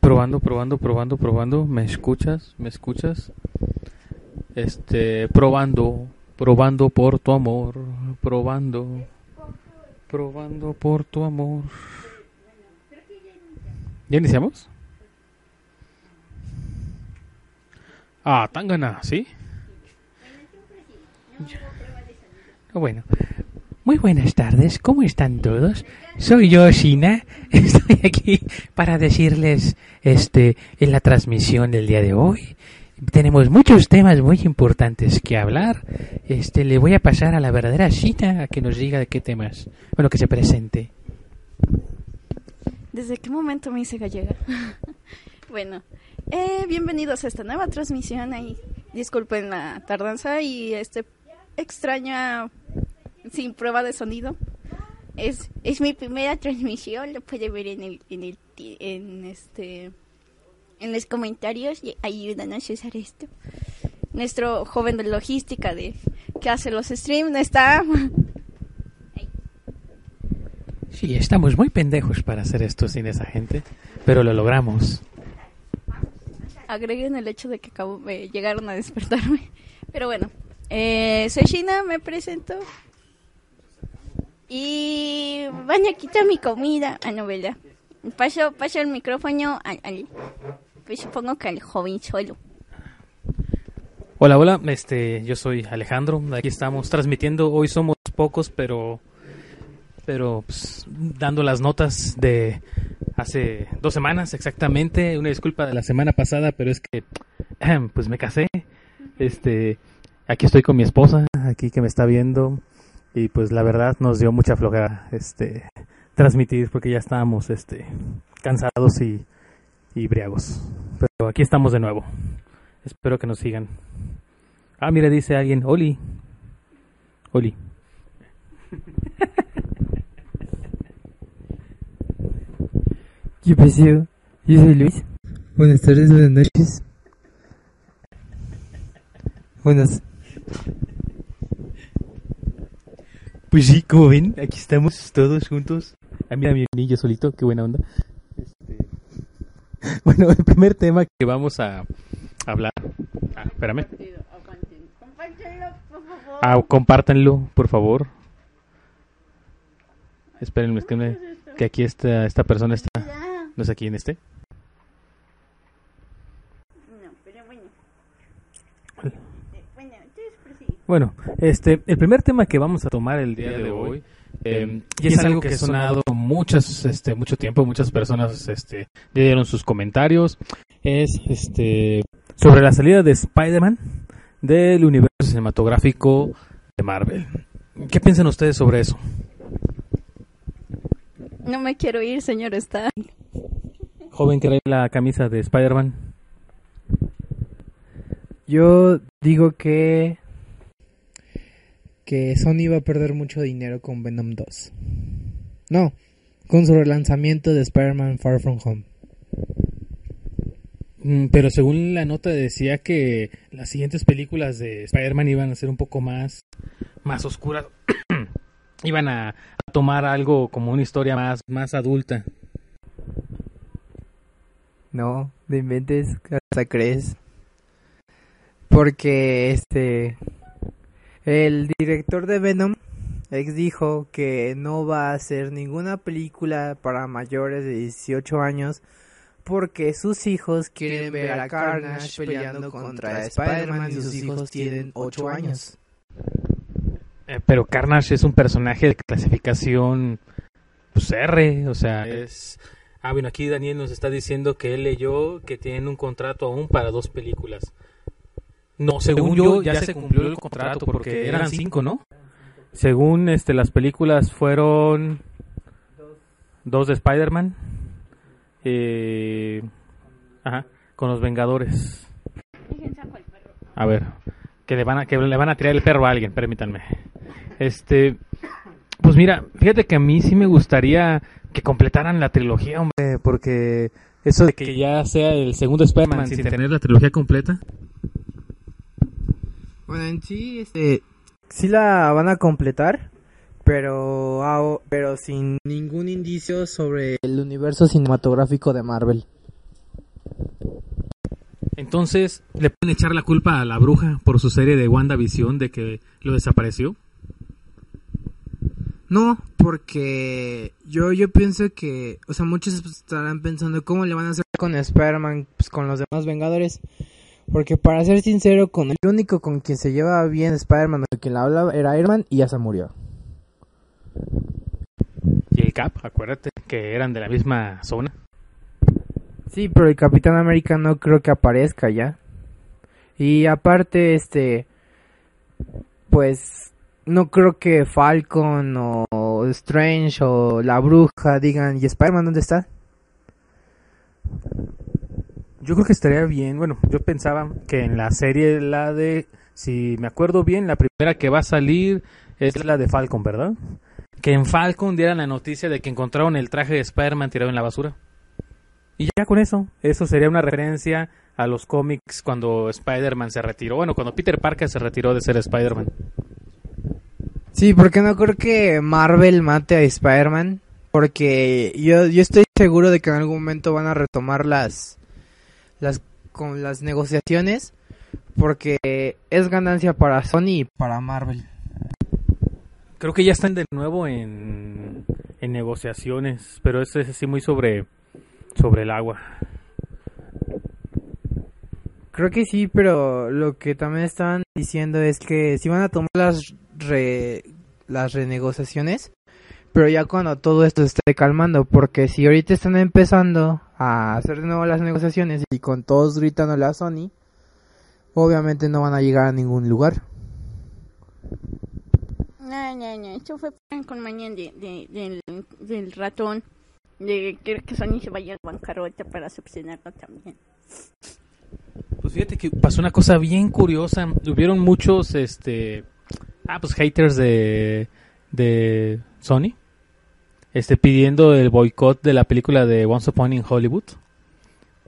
Probando, probando, probando, probando. ¿Me escuchas? ¿Me escuchas? Este, probando, probando por tu amor, probando, probando por tu amor. ¿Ya iniciamos? Ah, Tangana, ¿sí? Bueno, muy buenas tardes, ¿cómo están todos? Soy yo, Shina. Estoy aquí para decirles, este, en la transmisión del día de hoy. Tenemos muchos temas muy importantes que hablar. Este, le voy a pasar a la verdadera Shina a que nos diga de qué temas. Bueno, que se presente. ¿Desde qué momento me hice gallega? bueno, eh, bienvenidos a esta nueva transmisión. Ahí, disculpen la tardanza y este extraña sin prueba de sonido. Es, es mi primera transmisión, lo puede ver en el, en el en este en los comentarios y ayúdanos a usar esto. Nuestro joven de logística de que hace los streams está Sí, estamos muy pendejos para hacer esto sin esa gente, pero lo logramos. Agreguen el hecho de que acabo, de llegaron a despertarme. Pero bueno, eh, soy Shina, me presento. Y van a quitar mi comida. A novela. Paso, el micrófono al, pues supongo que al joven. Hola, hola, este, yo soy Alejandro, aquí estamos transmitiendo, hoy somos pocos, pero, pero pues, dando las notas de hace dos semanas exactamente, una disculpa de la semana pasada, pero es que, pues me casé, este, aquí estoy con mi esposa, aquí que me está viendo, y pues la verdad nos dio mucha flojera, este, transmitir porque ya estábamos, este, cansados y, y briagos. Pero aquí estamos de nuevo. Espero que nos sigan. Ah, mira, dice alguien, Oli. Oli. ¿Qué pasó? Yo soy Luis. Buenas tardes, buenas noches. Buenas. Pues sí, como ven, aquí estamos todos juntos. Ah, mira mi niño solito, qué buena onda. Este... Bueno, el primer tema que vamos a hablar. Ah, espérame. Ah, compártanlo, por favor. Espérenme, es que, que aquí esta, esta persona está. No sé quién esté. No, pero bueno. Eh, Bueno, entonces prosigue. Bueno, este, el primer tema que vamos a tomar el día de hoy, eh, y es algo que ha sonado muchas, este, mucho tiempo, muchas personas, este, ya dieron sus comentarios, es, este, sobre la salida de Spider-Man del universo cinematográfico de Marvel. ¿Qué piensan ustedes sobre eso? No me quiero ir, señor Stark. Joven que trae la camisa de Spider-Man. Yo digo que que Sony va a perder mucho dinero con Venom 2. No, con su relanzamiento de Spider-Man Far From Home. Mm, Pero según la nota decía que las siguientes películas de Spider-Man iban a ser un poco más, más oscuras. iban a, a tomar algo como una historia más, más adulta. No, de inventes, hasta crees. Porque este el director de Venom ex dijo que no va a hacer ninguna película para mayores de 18 años porque sus hijos quieren ver a Carnage peleando contra Spider-Man y sus hijos tienen 8 años. Eh, pero Carnage es un personaje de clasificación pues, R, o sea, es... Ah, bueno, aquí Daniel nos está diciendo que él leyó que tienen un contrato aún para dos películas. No, según yo ya se cumplió el contrato porque eran cinco, ¿no? Según este las películas fueron dos de Spider-Man, eh, ajá, con los Vengadores. A ver, que le van a, que le van a tirar el perro a alguien, permítanme. Este, pues mira, fíjate que a mí sí me gustaría que completaran la trilogía, hombre, porque eso de que ya sea el segundo Spider-Man sin tener la trilogía completa. Bueno, en sí, este, sí la van a completar, pero, ah, pero sin ningún indicio sobre el universo cinematográfico de Marvel. Entonces, ¿le pueden echar la culpa a la bruja por su serie de WandaVision de que lo desapareció? No, porque yo, yo pienso que, o sea, muchos estarán pensando cómo le van a hacer con Spider-Man, pues, con los demás Vengadores. Porque para ser sincero, con el único con quien se lleva bien Spider-Man, o quien la hablaba, era Iron Man y ya se murió. Y el Cap, acuérdate que eran de la misma zona. Sí, pero el Capitán América no creo que aparezca ya. Y aparte, este, pues no creo que Falcon o Strange o la bruja digan, ¿y Spider-Man dónde está? Yo creo que estaría bien, bueno, yo pensaba que en la serie, la de, si me acuerdo bien, la primera que va a salir es la de Falcon, ¿verdad? Que en Falcon dieran la noticia de que encontraron el traje de Spider-Man tirado en la basura. Y ya con eso, eso sería una referencia a los cómics cuando Spider-Man se retiró, bueno, cuando Peter Parker se retiró de ser Spider-Man. Sí, porque no creo que Marvel mate a Spider-Man. Porque yo, yo estoy seguro de que en algún momento van a retomar las, las, con las negociaciones. Porque es ganancia para Sony y para Marvel. Creo que ya están de nuevo en, en negociaciones, pero eso es así muy sobre, sobre el agua. Creo que sí, pero lo que también estaban diciendo es que si van a tomar las re, las renegociaciones, pero ya cuando todo esto se esté calmando, porque si ahorita están empezando a hacer de nuevo las negociaciones y con todos gritándole a Sony, obviamente no van a llegar a ningún lugar. No, no, no, esto fue con mañana de, de, del, del ratón. De que, que Sony se vaya a bancarrota para subsidiarlo también. Pues fíjate que pasó una cosa bien curiosa. Hubieron muchos, este, ah, pues haters de, de Sony, este, pidiendo el boicot de la película de Once Upon in Hollywood.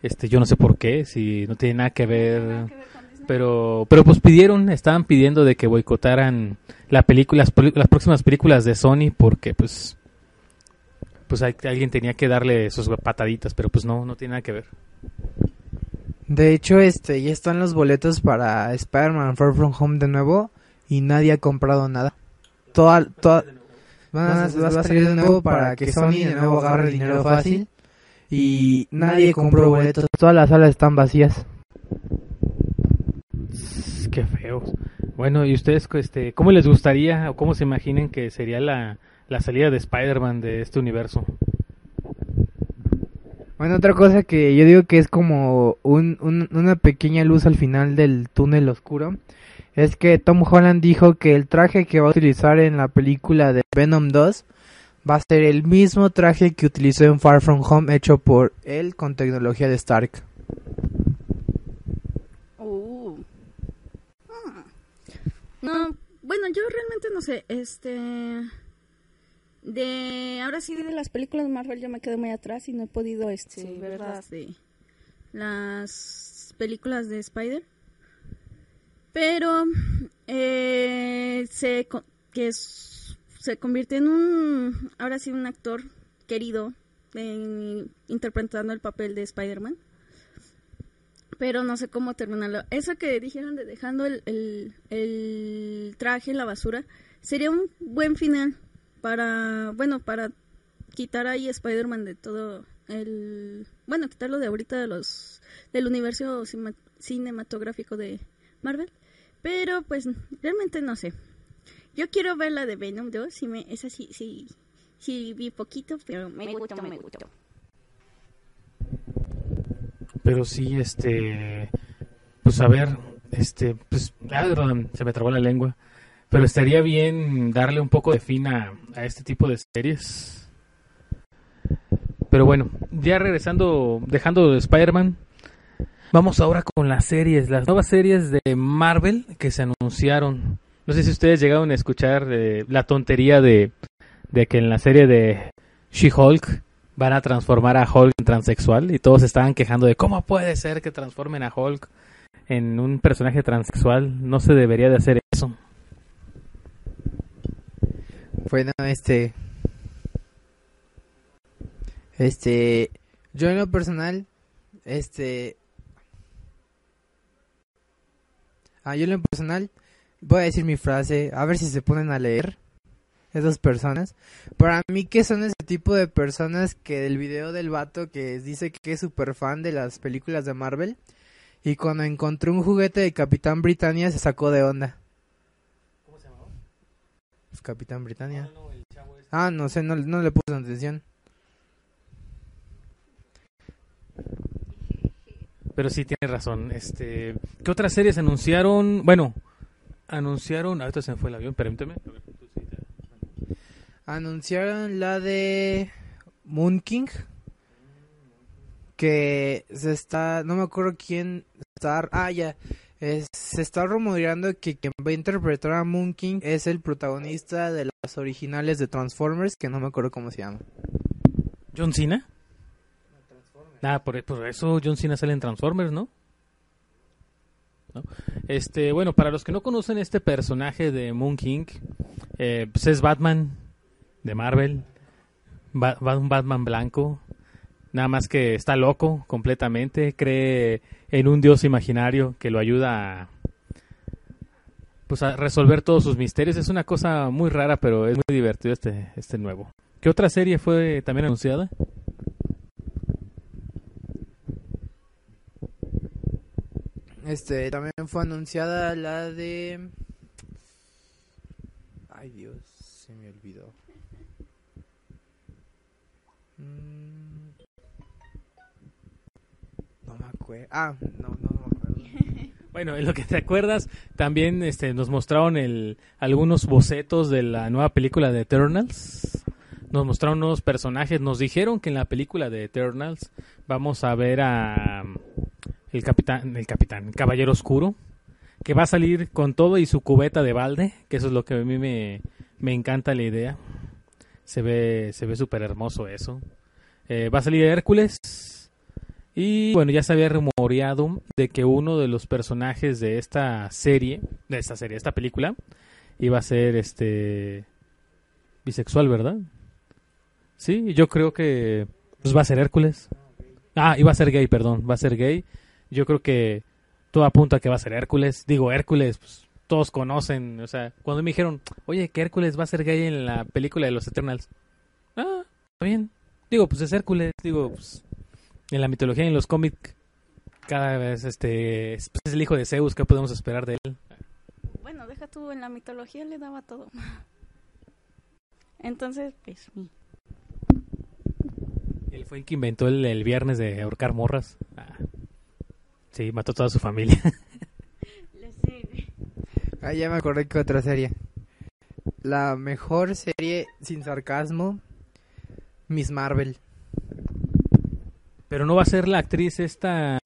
Este, yo no sé por qué, si no tiene nada que ver, pero, pero pues pidieron, estaban pidiendo de que boicotaran la película, las, las próximas películas de Sony porque, pues, pues hay, alguien tenía que darle sus pataditas, pero pues no, no tiene nada que ver. De hecho, este, ya están los boletos para Spider-Man Far From Home de nuevo y nadie ha comprado nada. Toda, toda, va a salir de nuevo para que Sony de nuevo agarre el dinero fácil y nadie compró boletos. Todas las salas están vacías. Qué feo. Bueno, ¿y ustedes este, cómo les gustaría o cómo se imaginen que sería la, la salida de Spider-Man de este universo? Bueno, otra cosa que yo digo que es como un, un, una pequeña luz al final del túnel oscuro es que Tom Holland dijo que el traje que va a utilizar en la película de Venom 2 va a ser el mismo traje que utilizó en Far From Home hecho por él con tecnología de Stark. Uh. Hmm. No, bueno, yo realmente no sé, este de ahora sí de las películas Marvel yo me quedé muy atrás y no he podido este Sí, ver ¿verdad? las de las películas de Spider pero eh, se que se convierte en un ahora sí un actor querido interpretando el papel de Spider-Man pero no sé cómo terminarlo. Eso que dijeron de dejando el, traje en la basura sería un buen final para, bueno, para quitar ahí Spider-Man de todo el, bueno, quitarlo de ahorita de los, del universo cinematográfico de Marvel. Pero pues realmente no sé. Yo quiero ver la de Venom 2, y me, esa sí, sí, sí vi poquito, pero me, gustó, me gustó. Pero sí, este, pues a ver, este, pues, ah, se me trabó la lengua. Pero estaría bien darle un poco de fin a, a este tipo de series. Pero bueno, ya regresando, dejando de Spider-Man, Vamos ahora con las series, las nuevas series de Marvel que se anunciaron. No sé si ustedes llegaron a escuchar la tontería de, de que en la serie de She-Hulk van a transformar a Hulk en transexual y todos estaban quejando de cómo puede ser que transformen a Hulk en un personaje transexual. No se debería de hacer eso. Bueno, este. Este. Yo en lo personal. Este. Ah, yo en lo personal. Voy a decir mi frase. A ver si se ponen a leer. Esas personas. Para mí, que son ese tipo de personas que del video del vato que dice que es súper fan de las películas de Marvel. Y cuando encontró un juguete de Capitán Britannia se sacó de onda. ¿Cómo se llamaba? Pues Capitán Britannia. Ah, no sé, no, no le puse atención. Pero sí tiene razón. Este, ¿qué otras series anunciaron? Bueno, anunciaron, ahorita se me fue el avión, permíteme. Anunciaron la de Moon King. Que se está, no me acuerdo quién está, ah ya, es- se está rumoreando que quien va a interpretar a Moon King es el protagonista de las originales de Transformers, que no me acuerdo cómo se llama. ¿John Cena? Ah, por, eso John Cena sale en Transformers, ¿no? Este, bueno, para los que no conocen este personaje de Moon King, eh, pues es Batman de Marvel, un Batman blanco, nada más que está loco completamente, cree en un dios imaginario que lo ayuda a, pues a resolver todos sus misterios. Es una cosa muy rara, pero es muy divertido este, este nuevo. ¿Qué otra serie fue también anunciada? Este, también fue anunciada la de... Ay Dios, se me olvidó. Mm. No me acuerdo. Ah, no, no, no me acuerdo. Bueno, en lo que te acuerdas, también este, nos mostraron el, algunos bocetos de la nueva película de Eternals. Nos mostraron nuevos personajes. Nos dijeron que en la película de Eternals vamos a ver a el capitán, el capitán, el caballero oscuro, que va a salir con todo y su cubeta de balde, que eso es lo que a mí me, me encanta la idea. Se ve, se ve súper hermoso eso. Eh, va a salir Hércules. Y bueno, ya se había rumoreado de que uno de los personajes de esta serie, de esta serie, esta película, iba a ser este bisexual, ¿verdad? Sí, yo creo que pues va a ser Hércules. Ah, iba a ser gay, perdón, va a ser gay. Yo creo que todo apunta a que va a ser Hércules. Digo, Hércules, pues, todos conocen, o sea, cuando me dijeron, oye, que Hércules va a ser gay en la película de los Eternals. Ah, está bien. Digo, pues es Hércules, digo, pues en la mitología y en los cómics cada vez este es es el hijo de Zeus, ¿qué podemos esperar de él? Bueno, deja tú, en la mitología le daba todo. Entonces, pues, sí. Él fue el que inventó el, el viernes de ahorcar morras. Ah. Sí, mató a toda su familia. Le sé. Ah, ya me acordé que otra serie. La mejor serie sin sarcasmo, Miss Marvel. Pero no va a ser la actriz esta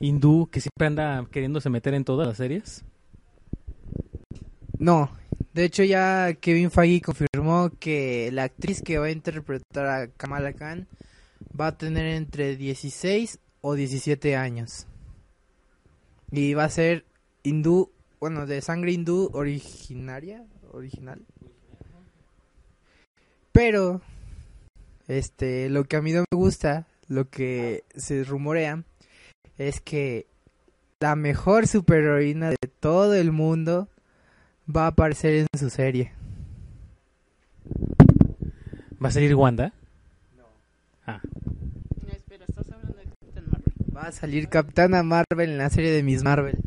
hindú que siempre anda queriéndose meter en todas las series. No, de hecho ya Kevin Feige confirmó que la actriz que va a interpretar a Kamala Khan va a tener entre 16 o 17 años. Y va a ser hindú, bueno, de sangre hindú originaria, original. Pero, este, lo que a mí no me gusta, lo que se rumorea, es que la mejor superheroína de todo el mundo va a aparecer en su serie. ¿Va a salir Wanda? Ah, No, espera, estás hablando de Captain Marvel. Va a salir Capitana Marvel en la serie de Miss Marvel.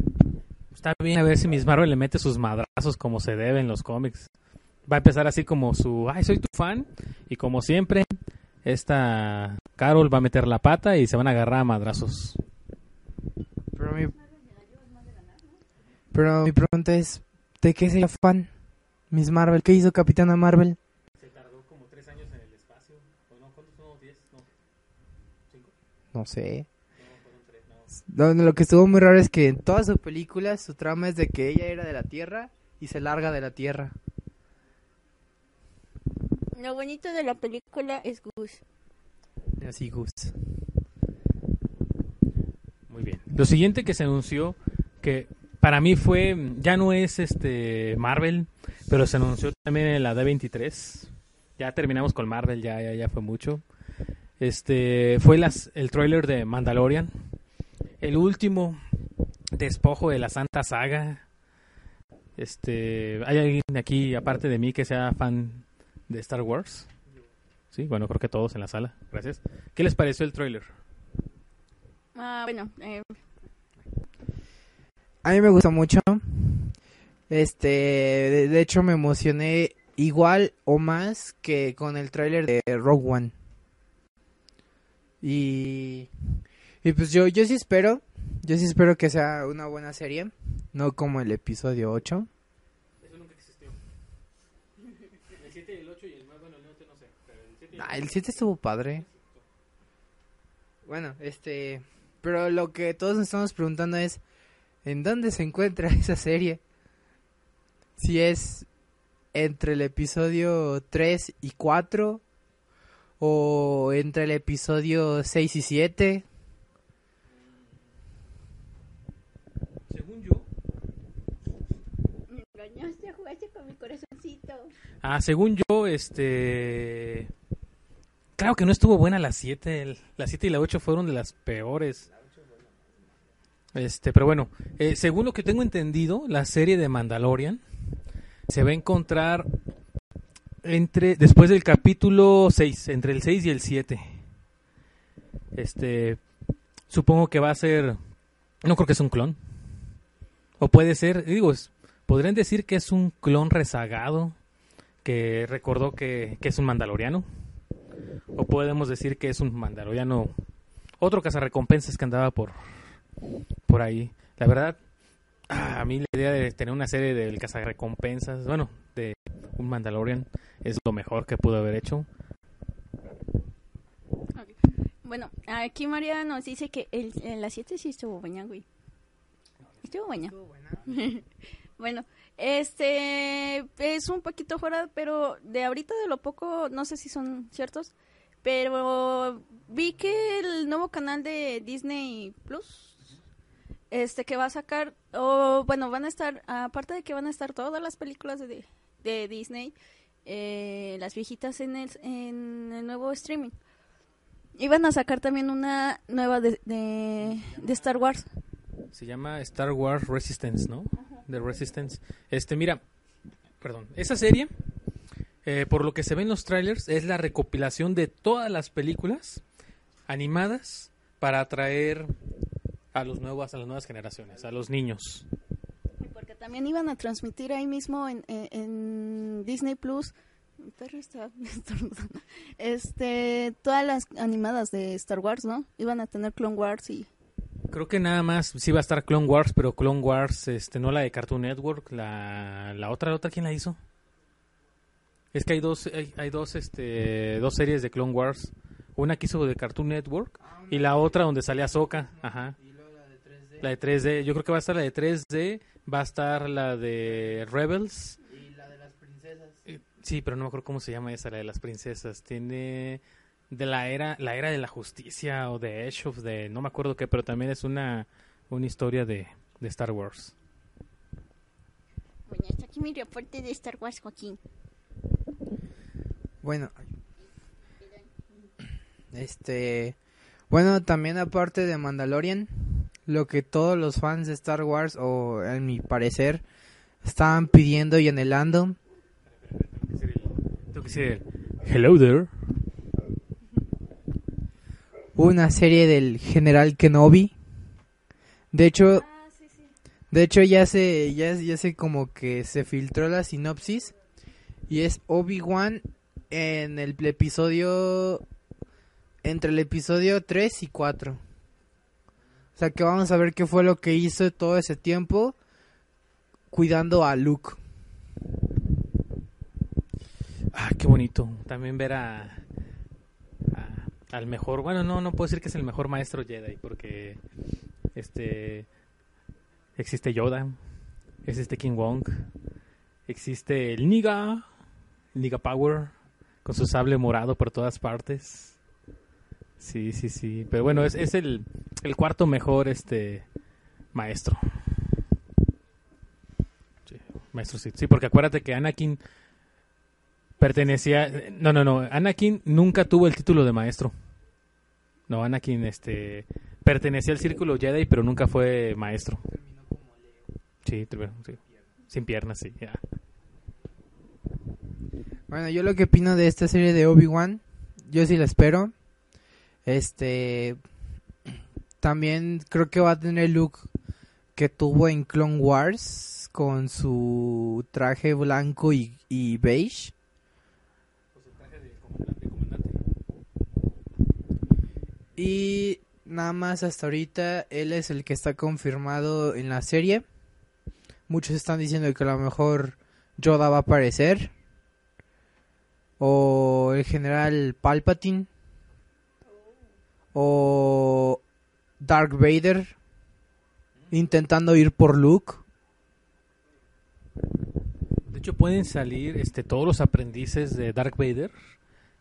está bien a ver si Miss Marvel le mete sus madrazos como se debe en los cómics. Va a empezar así como su, ay, soy tu fan. Y como siempre, esta Carol va a meter la pata y se van a agarrar a madrazos. Pero mi, pero mi pregunta es, ¿de qué sería fan Miss Marvel? ¿Qué hizo Capitana Marvel? Se tardó como tres años en el espacio. ¿O no? ¿Cuántos son? ¿Diez? No. ¿Cinco? No sé. No. Lo, lo que estuvo muy raro es que en todas sus películas su trama es de que ella era de la Tierra y se larga de la Tierra. Lo bonito de la película es Gus. Así, Gus. Muy bien. Lo siguiente que se anunció, que para mí fue, ya no es este Marvel, pero se anunció también en la D23. Ya terminamos con Marvel, ya, ya, ya fue mucho. Este fue las, el tráiler de Mandalorian, el último despojo de la Santa Saga. Este, ¿hay alguien aquí aparte de mí que sea fan de Star Wars? Sí, bueno, creo que todos en la sala. Gracias. ¿Qué les pareció el tráiler? Ah, bueno, eh, A mí me gustó mucho. Este, de, de hecho me emocioné igual o más que con el tráiler de Rogue One. Y, y pues yo, yo sí espero, yo sí espero que sea una buena serie, no como el episodio 8. Eso nunca existió. El 7 y el 8 y el 9, bueno, el 9 no sé, pero el 7 y el Ah, el 7 estuvo padre. Bueno, este, pero lo que todos nos estamos preguntando es, ¿en dónde se encuentra esa serie? Si es entre el episodio 3 y 4 o entre el episodio 6 y 7. Según yo, me engañaste, jugaste con mi Ah, según yo, este... Claro que no estuvo buena la 7. el- La 7 y la 8 fueron de las peores. Este, pero bueno, eh, según lo que tengo entendido, la serie de Mandalorian se va a encontrar entre después del capítulo 6, entre el 6 y el 7. Este, supongo que va a ser no creo que es un clon. O puede ser, digo, es- podrían decir que es un clon rezagado que recordó que, que es un mandaloriano. O podemos decir que es un mandaloriano, otro cazarrecompensas que andaba por, por ahí. La verdad, a mí la idea de tener una serie del cazarrecompensas, bueno, de un mandalorian, es lo mejor que pudo haber hecho. Bueno, aquí María nos dice que el, en la 7 sí estuvo buena, güey. Estuvo buena. Bueno, este es un poquito fuera, pero de ahorita de lo poco, no sé si son ciertos, pero vi que el nuevo canal de Disney Plus, este que va a sacar, o bueno, van a estar, aparte de que van a estar todas las películas de, de Disney, eh, las viejitas en el, en el nuevo streaming. Iban a sacar también una nueva de, de, de Star Wars. Se llama Star Wars Resistance, ¿no? De Resistance. Este, mira, perdón, esa serie, eh, por lo que se ve en los trailers, es la recopilación de todas las películas animadas para atraer a los nuevos, a las nuevas generaciones, a los niños. Porque también iban a transmitir ahí mismo en, en- en Disney Plus. Está. Este, todas las animadas de Star Wars, ¿no? Iban a tener Clone Wars y Creo que nada más sí va a estar Clone Wars, pero Clone Wars, este, no la de Cartoon Network, la, la otra, la otra, ¿quién la hizo? Es que hay dos, hay, hay dos, este, dos series de Clone Wars. Una que hizo de Cartoon Network y la otra donde sale Ahsoka, ajá. La de 3D, yo creo que va a estar la de 3D, va a estar la de Rebels. Y la de las princesas. Eh, Sí, pero no me acuerdo cómo se llama esa, la de las princesas. Tiene de la era, la era de la justicia o de Edge of the, no me acuerdo qué, pero también es una, una historia de, de Star Wars. Bueno, está aquí mi reporte de Star Wars, Joaquín. Bueno. Este. Bueno, también aparte de Mandalorian, lo que todos los fans de Star Wars, o en mi parecer, estaban pidiendo y anhelando, Tengo que decir el hello there. Una serie del General Kenobi. De hecho, Ah, sí, sí. de hecho ya se, ya, ya se como que se filtró la sinopsis y es Obi-Wan en el episodio entre el episodio 3 y 4. O sea que vamos a ver qué fue lo que hizo todo ese tiempo cuidando a Luke. Ah, qué bonito. También ver a, a- al mejor, bueno, no, no puedo decir que es el mejor maestro Jedi, porque Este existe Yoda, existe King Wong, existe el Niga, Niga Power con su sable morado por todas partes. Sí, sí, sí. Pero bueno, es, es el, el cuarto mejor este maestro. Sí, maestro sí. Sí, porque acuérdate que Anakin pertenecía... No, no, no. Anakin nunca tuvo el título de maestro. No, Anakin este, pertenecía al círculo Jedi, pero nunca fue maestro. Sí, sí. sin piernas, sí. ya. Bueno, yo lo que opino de esta serie de Obi-Wan, yo sí la espero. Este. También creo que va a tener el look que tuvo en Clone Wars con su traje blanco y beige. Y nada más hasta ahorita él es el que está confirmado en la serie. Muchos están diciendo que a lo mejor Yoda va a aparecer. O el general Palpatine. O Dark Vader. Intentando ir por Luke. De hecho pueden salir este todos los aprendices de Dark Vader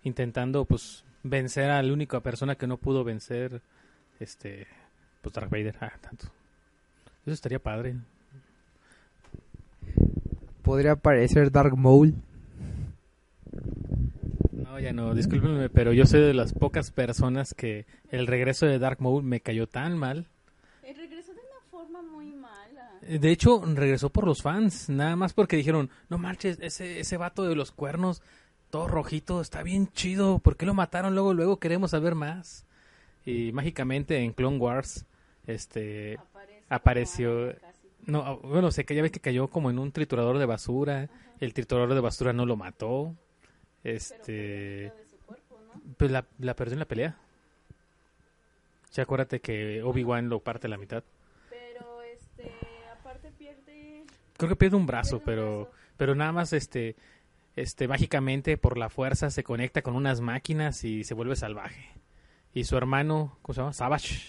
intentando pues vencer a la única persona que no pudo vencer este pues Dark Vader ah, tanto eso estaría padre Podría aparecer Dark Maul. no ya no discúlpenme pero yo soy de las pocas personas que el regreso de Dark Maul me cayó tan mal Eh, regresó de una forma muy mala. de hecho regresó por los fans nada más porque dijeron no marches ese ese vato de los cuernos todo rojito está bien chido ¿por qué lo mataron luego luego queremos saber más y mágicamente en Clone Wars este Aparece Apareció-. No, ah, bueno, sé que ya ves que cayó como en un triturador de basura. El triturador de basura no lo mató. Este. Pero. Pues la, la perdió en la pelea. Ya acuérdate que Obi-Wan lo parte a la mitad. Pero este, aparte pierde. Creo que pierde un brazo, Pierde un pero. brazo. Pero nada más este. Este, mágicamente por la fuerza se conecta con unas máquinas y se vuelve salvaje. Y su hermano, ¿cómo se llama? Savage.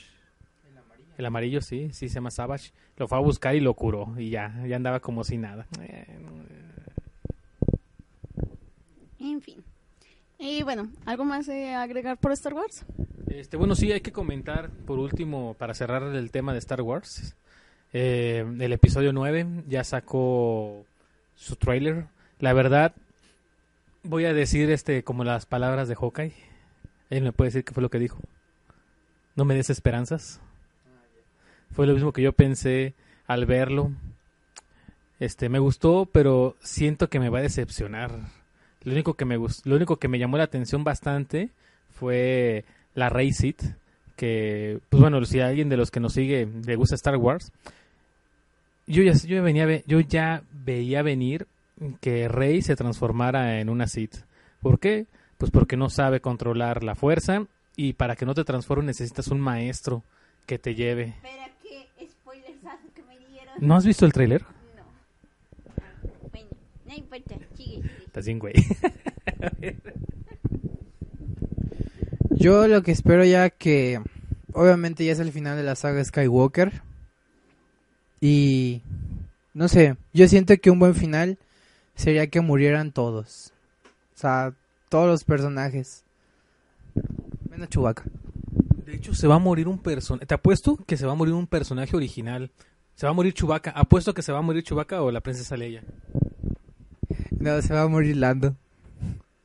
El amarillo, sí, sí se llama Savage. Lo fue a buscar y lo curó. Y ya, ya andaba como si nada. En fin. Y bueno, ¿algo más de agregar por Star Wars? Este, bueno, sí, hay que comentar por último, para cerrar el tema de Star Wars. eh, el episodio 9 ya sacó su trailer. La verdad, voy a decir este como las palabras de Hawkeye. Él me puede decir qué fue lo que dijo. No me des esperanzas. Fue lo mismo que yo pensé al verlo. Este, me gustó, pero siento que me va a decepcionar. Lo único que me gustó, lo único que me llamó la atención bastante fue la Sith, que pues bueno, si alguien de los que nos sigue le gusta Star Wars, yo ya yo venía ve- yo ya veía venir que Rey se transformara en una Sith. ¿Por qué? Pues porque no sabe controlar la fuerza y para que no te transformes necesitas un maestro que te lleve. Espera, qué spoilers que me dieron. ¿No has visto el tráiler? No. Bueno, no importa, sigue, sigue. Estás bien, güey. Yo lo que espero ya que obviamente ya es el final de la saga Skywalker y no sé, yo siento que un buen final sería que murieran todos. O sea, todos los personajes. Menos Chewbacca. De hecho, se va a morir un personaje. Te apuesto que se va a morir un personaje original. Se va a morir Chewbacca. Apuesto que se va a morir Chewbacca o la princesa Leia. No, se va a morir Lando.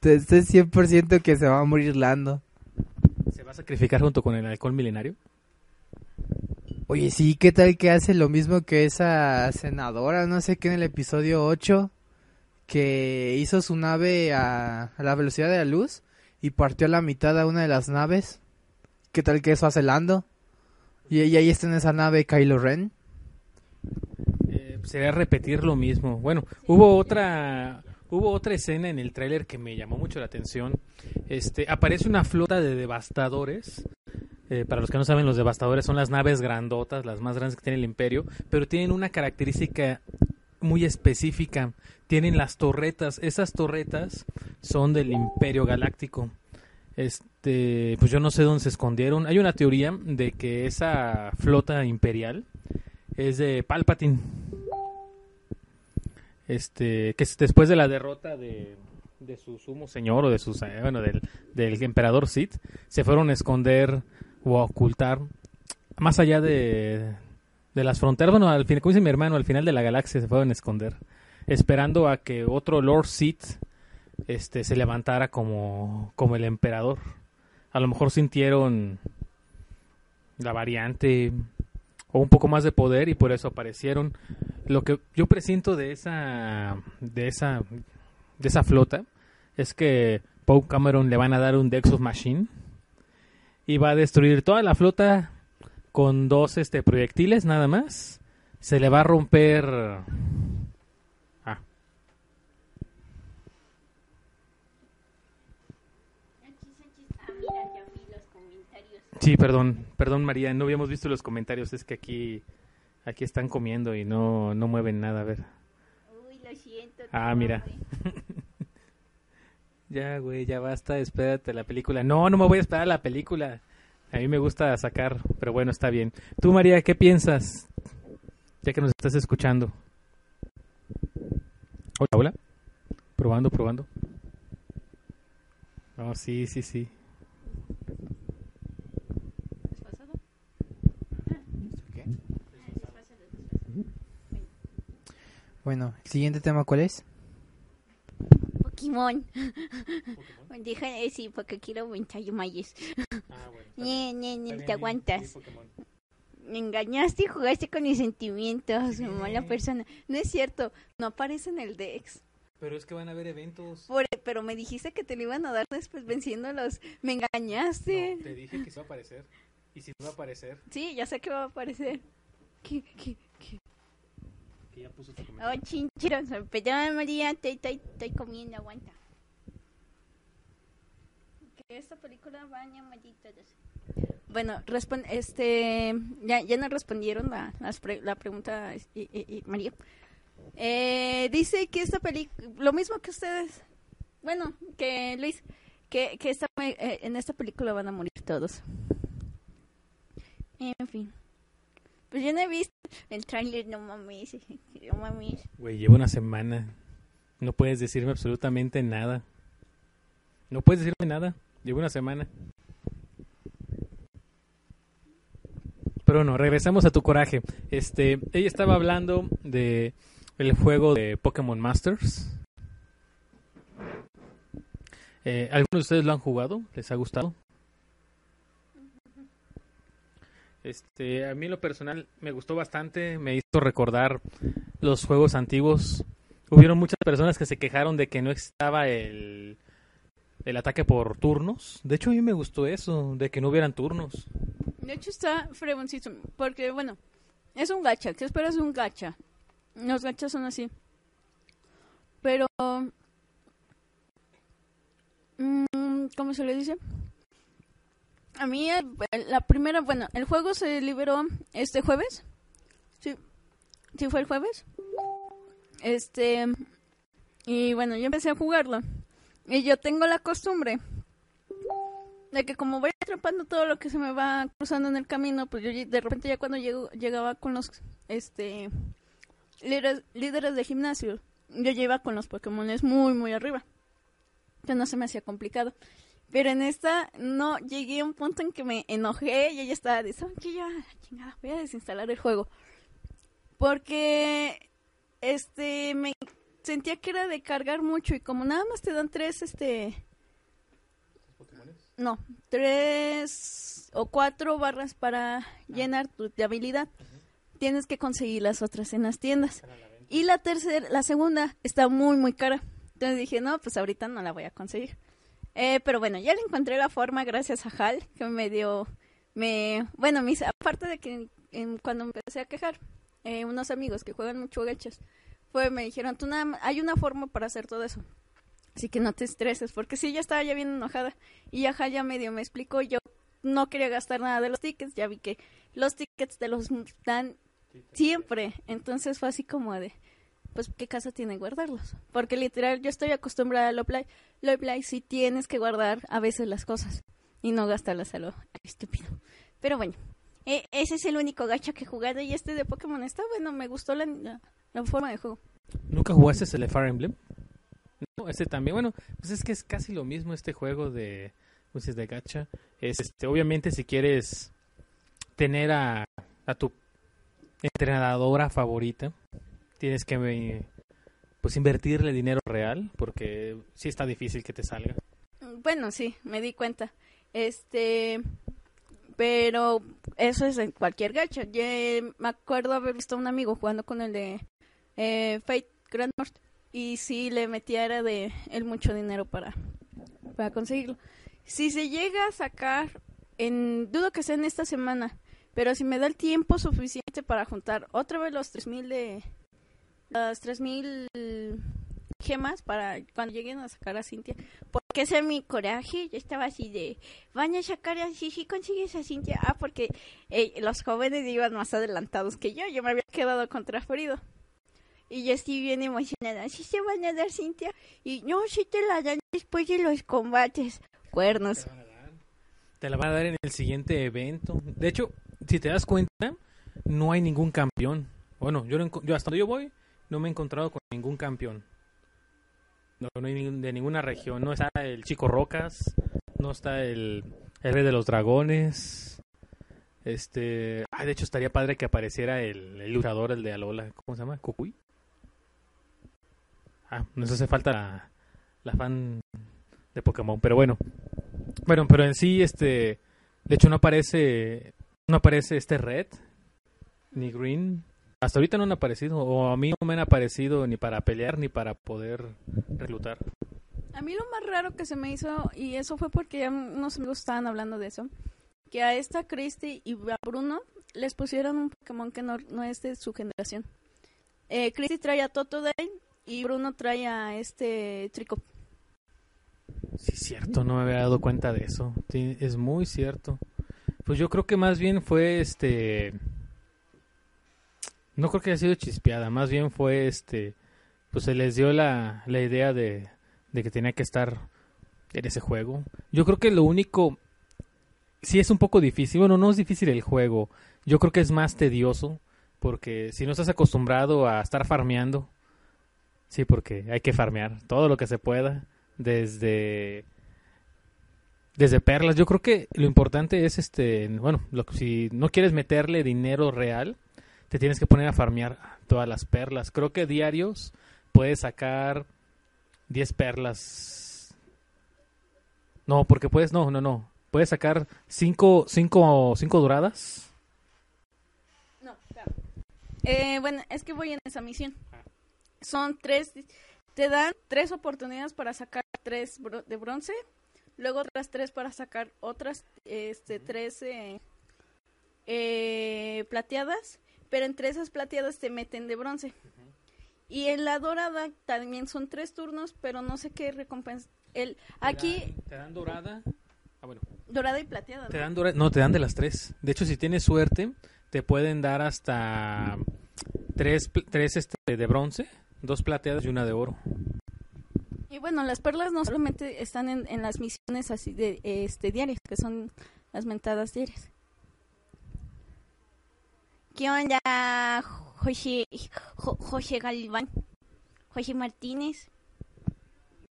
Estoy 100% que se va a morir Lando. ¿Se va a sacrificar junto con el halcón milenario? Oye, sí, ¿qué tal que hace lo mismo que esa senadora, no sé qué, en el episodio 8? Que hizo su nave a, la velocidad de la luz y partió a la mitad a una de las naves. ¿Qué tal que eso hace Lando? Y, y ahí está en esa nave Kylo Ren. Eh, sería repetir lo mismo. Bueno, hubo otra hubo otra escena en el tráiler que me llamó mucho la atención. Este aparece una flota de devastadores. Eh, para los que no saben, los devastadores son las naves grandotas, las más grandes que tiene el imperio, pero tienen una característica muy específica. Tienen las torretas. Esas torretas son del imperio galáctico. Es, este, pues yo no sé dónde se escondieron. Hay una teoría de que esa flota imperial es de Palpatine. Este, que es después de la derrota de, de su sumo señor o de sus, eh, bueno, del, del emperador Sith, se fueron a esconder o a ocultar más allá de, de las fronteras. Bueno, al final, como dice mi hermano, al final de la galaxia se fueron a esconder, esperando a que otro Lord Sith este, se levantara como, como el emperador. A lo mejor sintieron la variante o un poco más de poder y por eso aparecieron. Lo que yo presiento de esa de esa de esa flota es que Poe Cameron le van a dar un Dexos Machine y va a destruir toda la flota con dos este proyectiles nada más. Se le va a romper ah, Sí, perdón, perdón María, no habíamos visto los comentarios, es que aquí aquí están comiendo y no no mueven nada, a ver. Uy, lo siento. Ah, mira. ya, güey, ya basta, espérate la película. No, no me voy a esperar a la película. A mí me gusta sacar, pero bueno, está bien. Tú, María, ¿qué piensas? Ya que nos estás escuchando. Hola. Probando, probando. Oh, sí, sí, sí. Bueno, el siguiente tema, ¿cuál es? Pokémon. Deja de decir porque quiero aumentar yo mayes. Ah, bueno. Nie, nie, nie, te aguantas. Me engañaste y jugaste con mis sentimientos, mala persona. No es cierto, no aparece en el Dex. Pero es que van a haber eventos. Por- pero me dijiste que te lo iban a dar después venciéndolos. Me engañaste. te dije que se va a aparecer. Y si no va a aparecer, Sí, ya sé que va a aparecer. ¿Qué, qué, qué? Que ya puso tu Oh, chincheros. Perdón, María, estoy, estoy, estoy comiendo, aguanta. Que esta película baña malditos. Bueno, respon- este, ya, ya nos respondieron la, las pre- la pregunta y, y- y María. Eh, dice que esta película, lo mismo que ustedes, bueno, que Luis, que, que esta, eh, en esta película van a morir todos. En fin. Pues yo no he visto el tráiler, no mames, no mames. Güey, llevo una semana. No puedes decirme absolutamente nada. No puedes decirme nada. Llevo una semana. Pero no, regresamos a tu coraje. Este, ella estaba hablando de el juego de Pokémon Masters. Eh, ¿Algunos de ustedes lo han jugado? ¿Les ha gustado? Este, a mí lo personal me gustó bastante, me hizo recordar los juegos antiguos. Hubieron muchas personas que se quejaron de que no estaba el, el ataque por turnos. De hecho, a mí me gustó eso, de que no hubieran turnos. De hecho está fregoncito, porque bueno, es un gacha, ¿qué esperas de un gacha? Los gachas son así. Pero... mm, ¿Cómo se le dice? A mí eh, la primera, bueno, el juego se liberó este jueves. Sí, sí fue el jueves. Este... Y bueno, yo empecé a jugarlo. Y yo tengo la costumbre de que como voy atrapando todo lo que se me va cruzando en el camino, pues yo de repente ya cuando llego, llegaba con los este líderes, líderes de gimnasio, yo ya con los Pokémones muy muy arriba. Que no se me hacía complicado. Pero en esta no llegué a un punto en que me enojé y ella estaba de ¿saben qué? ya chingada, voy a desinstalar el juego. Porque este me sentía que era de cargar mucho y como nada más te dan tres este no, tres o cuatro barras para llenar tu de habilidad. Tienes que conseguir las otras en las tiendas. Y la tercera, la segunda está muy muy cara. Entonces dije, no, pues ahorita no la voy a conseguir. Eh, pero bueno, ya le encontré la forma gracias a Hal, que me dio, me, bueno, mis, aparte de que en- cuando me empecé a quejar, eh, unos amigos que juegan mucho gachas, fue, me dijeron, tú nada hay una forma para hacer todo eso. Así que no te estreses, porque sí, ya estaba ya bien enojada. Y ya Hal ya medio me explicó, yo no quería gastar nada de los tickets, ya vi que los tickets te los dan siempre. Entonces fue así como de, pues, ¿qué casa tiene guardarlos? Porque literal, yo estoy acostumbrada a lo play. Lo play sí tienes que guardar a veces las cosas. y no gastarlas a lo estúpido. Pero bueno, eh, ese es el único gacha que he jugado y este de Pokémon está bueno, me gustó la, la, la forma de juego. ¿Nunca jugaste el Fire Emblem? No, ese también. Bueno, pues es que es casi lo mismo este juego de pues es de gacha. Es, este, obviamente si quieres tener a, a tu entrenadora favorita, tienes que pues invertirle dinero real porque sí está difícil que te salga. Bueno, sí, me di cuenta. Este, pero eso es en cualquier gacha. Yo me acuerdo haber visto a un amigo jugando con el de eh, Fate Grand North y sí le metiera de él mucho dinero para, para conseguirlo. Si se llega a sacar, en dudo que sea en esta semana, pero si me da el tiempo suficiente para juntar otra vez los 3000 de las 3000 gemas para cuando lleguen a sacar a Cintia, porque ese es mi coraje, yo estaba así de, van a sacar así, si consigues a Cintia, ah, porque eh, los jóvenes iban más adelantados que yo, yo me había quedado contraferido. Y yo estoy bien emocionada. ¿Sí se van a dar, Cintia? Y no, si te la dan después de los combates. Cuernos. Te la van a dar en el siguiente evento. De hecho, si te das cuenta, no hay ningún campeón. Bueno, yo, yo hasta donde yo voy, no me he encontrado con ningún campeón. No, hay de ninguna región. No está el Chico Rocas, no está el, Rey de los Dragones. Este, ah, de hecho estaría padre que apareciera el, el luchador, el de Alola, ¿cómo se llama? Kukui. Ah, nos hace falta la, la, fan de Pokémon, pero bueno. Bueno, pero en sí, este, de hecho no aparece, no aparece este Red, ni Green. Hasta ahorita no han aparecido, o a mí no me han aparecido ni para pelear ni para poder reclutar. A mí lo más raro que se me hizo, y eso fue porque ya unos amigos estaban hablando de eso, que a esta Christy y a Bruno les pusieron un Pokémon que no, no es de su generación. Eh, Christy trae a Totodile y Bruno trae a este Trico. Sí, cierto, no me había dado cuenta de eso. Sí, es muy cierto. Pues yo creo que más bien fue este. No creo que haya sido chispeada, más bien fue este. Pues se les dio la, la idea de, de que tenía que estar en ese juego. Yo creo que lo único. Sí es un poco difícil. Bueno, no es difícil el juego. Yo creo que es más tedioso. Porque si no estás acostumbrado a estar farmeando, Sí, porque hay que farmear todo lo que se pueda, desde desde perlas. Yo creo que lo importante es este, bueno, lo, si no quieres meterle dinero real, te tienes que poner a farmear todas las perlas. Creo que diarios puedes sacar 10 perlas. No, porque puedes, no, no, no. Puedes sacar 5 cinco, cinco doradas. No, claro. Eh, bueno, es que voy en esa misión son tres, te dan tres oportunidades para sacar tres de bronce, luego otras tres para sacar otras este, tres eh, eh, plateadas, pero entre esas plateadas te meten de bronce. Y en la dorada también son tres turnos, pero no sé qué recompensa. El, aquí... ¿Te dan dorada? Ah, bueno. Dorada y plateada. Te dan no, te dan de las tres. De hecho, si tienes suerte, te pueden dar hasta tres, tres este, de bronce Dos plateadas y una de oro. Y bueno, las perlas no solamente están en, en las misiones así de este diarias, que son las mentadas diarias. ¿Qué onda, José, José Galván? José Martínez.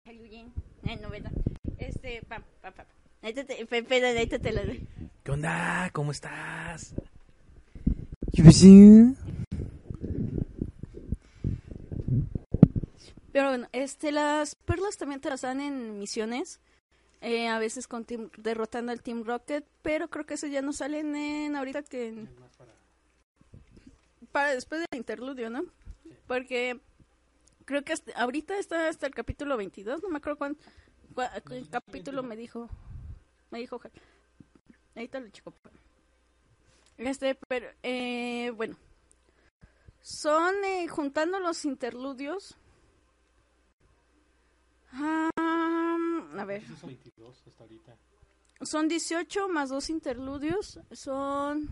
Eh, no, ¿verdad? Este, pam, pam, te, ahí te, te lo doy. ¿Qué onda? ¿Cómo estás? ¿Qué pasó? Pero bueno, este, las perlas también te las dan en misiones. Eh, a veces con derrotando al Team Rocket, pero creo que eso ya no salen en ahorita que para después del interludio, ¿no? Porque creo que hasta, ahorita está hasta el capítulo 22, no me acuerdo cuál, capítulo me dijo. Me dijo, ahí está el chico. Este, pero eh, bueno, son eh, juntando los interludios a ver. Son 18 más dos interludios. Son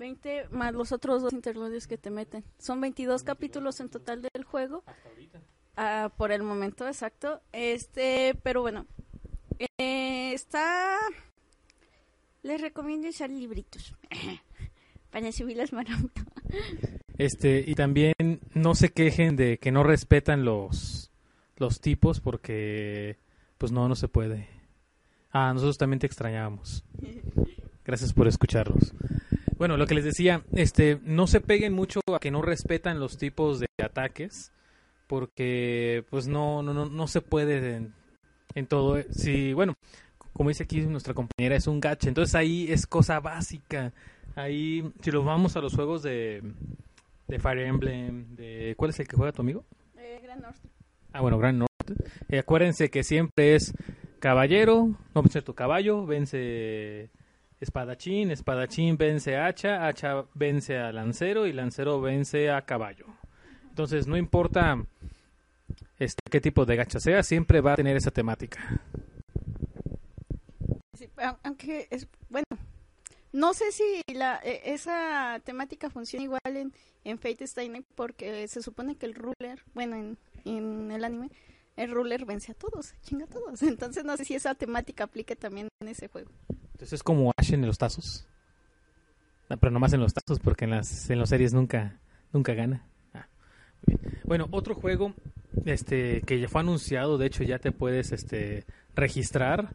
20. 20 más los otros dos interludios que te meten. Son 22 capítulos en total del juego. Ah, por el momento, exacto. Este, pero bueno. Eh, está... Les recomiendo usar libritos para subir las manos. Este, y también no se quejen de que no respetan los, los tipos porque pues no, no se puede. Ah, nosotros también te extrañábamos. Gracias por escucharlos. Bueno, lo que les decía, este, no se peguen mucho a que no respetan los tipos de ataques, porque pues no, no, no, no se puede en, en todo. Si, bueno, como dice aquí nuestra compañera, es un gacha, entonces ahí es cosa básica. Ahí, si lo vamos a los juegos de, de Fire Emblem, de ¿cuál es el que juega tu amigo? Eh, Gran Norte. Ah, bueno, Gran Norte. Eh, acuérdense que siempre es caballero, no vence tu caballo, vence espadachín, espadachín vence hacha, hacha vence a lancero y lancero vence a caballo. Entonces, no importa este, qué tipo de gacha sea, siempre va a tener esa temática. A- aunque es bueno, no sé si la eh, esa temática funciona igual en, en Fate Stay porque se supone que el ruler, bueno, en, en el anime, el ruler vence a todos, chinga a todos. Entonces no sé si esa temática aplique también en ese juego. Entonces es como Ash en los tazos. No, pero nomás en los tazos, porque en las, en las series nunca, nunca gana. Ah. Bueno, otro juego este, que ya fue anunciado, de hecho ya te puedes este, registrar,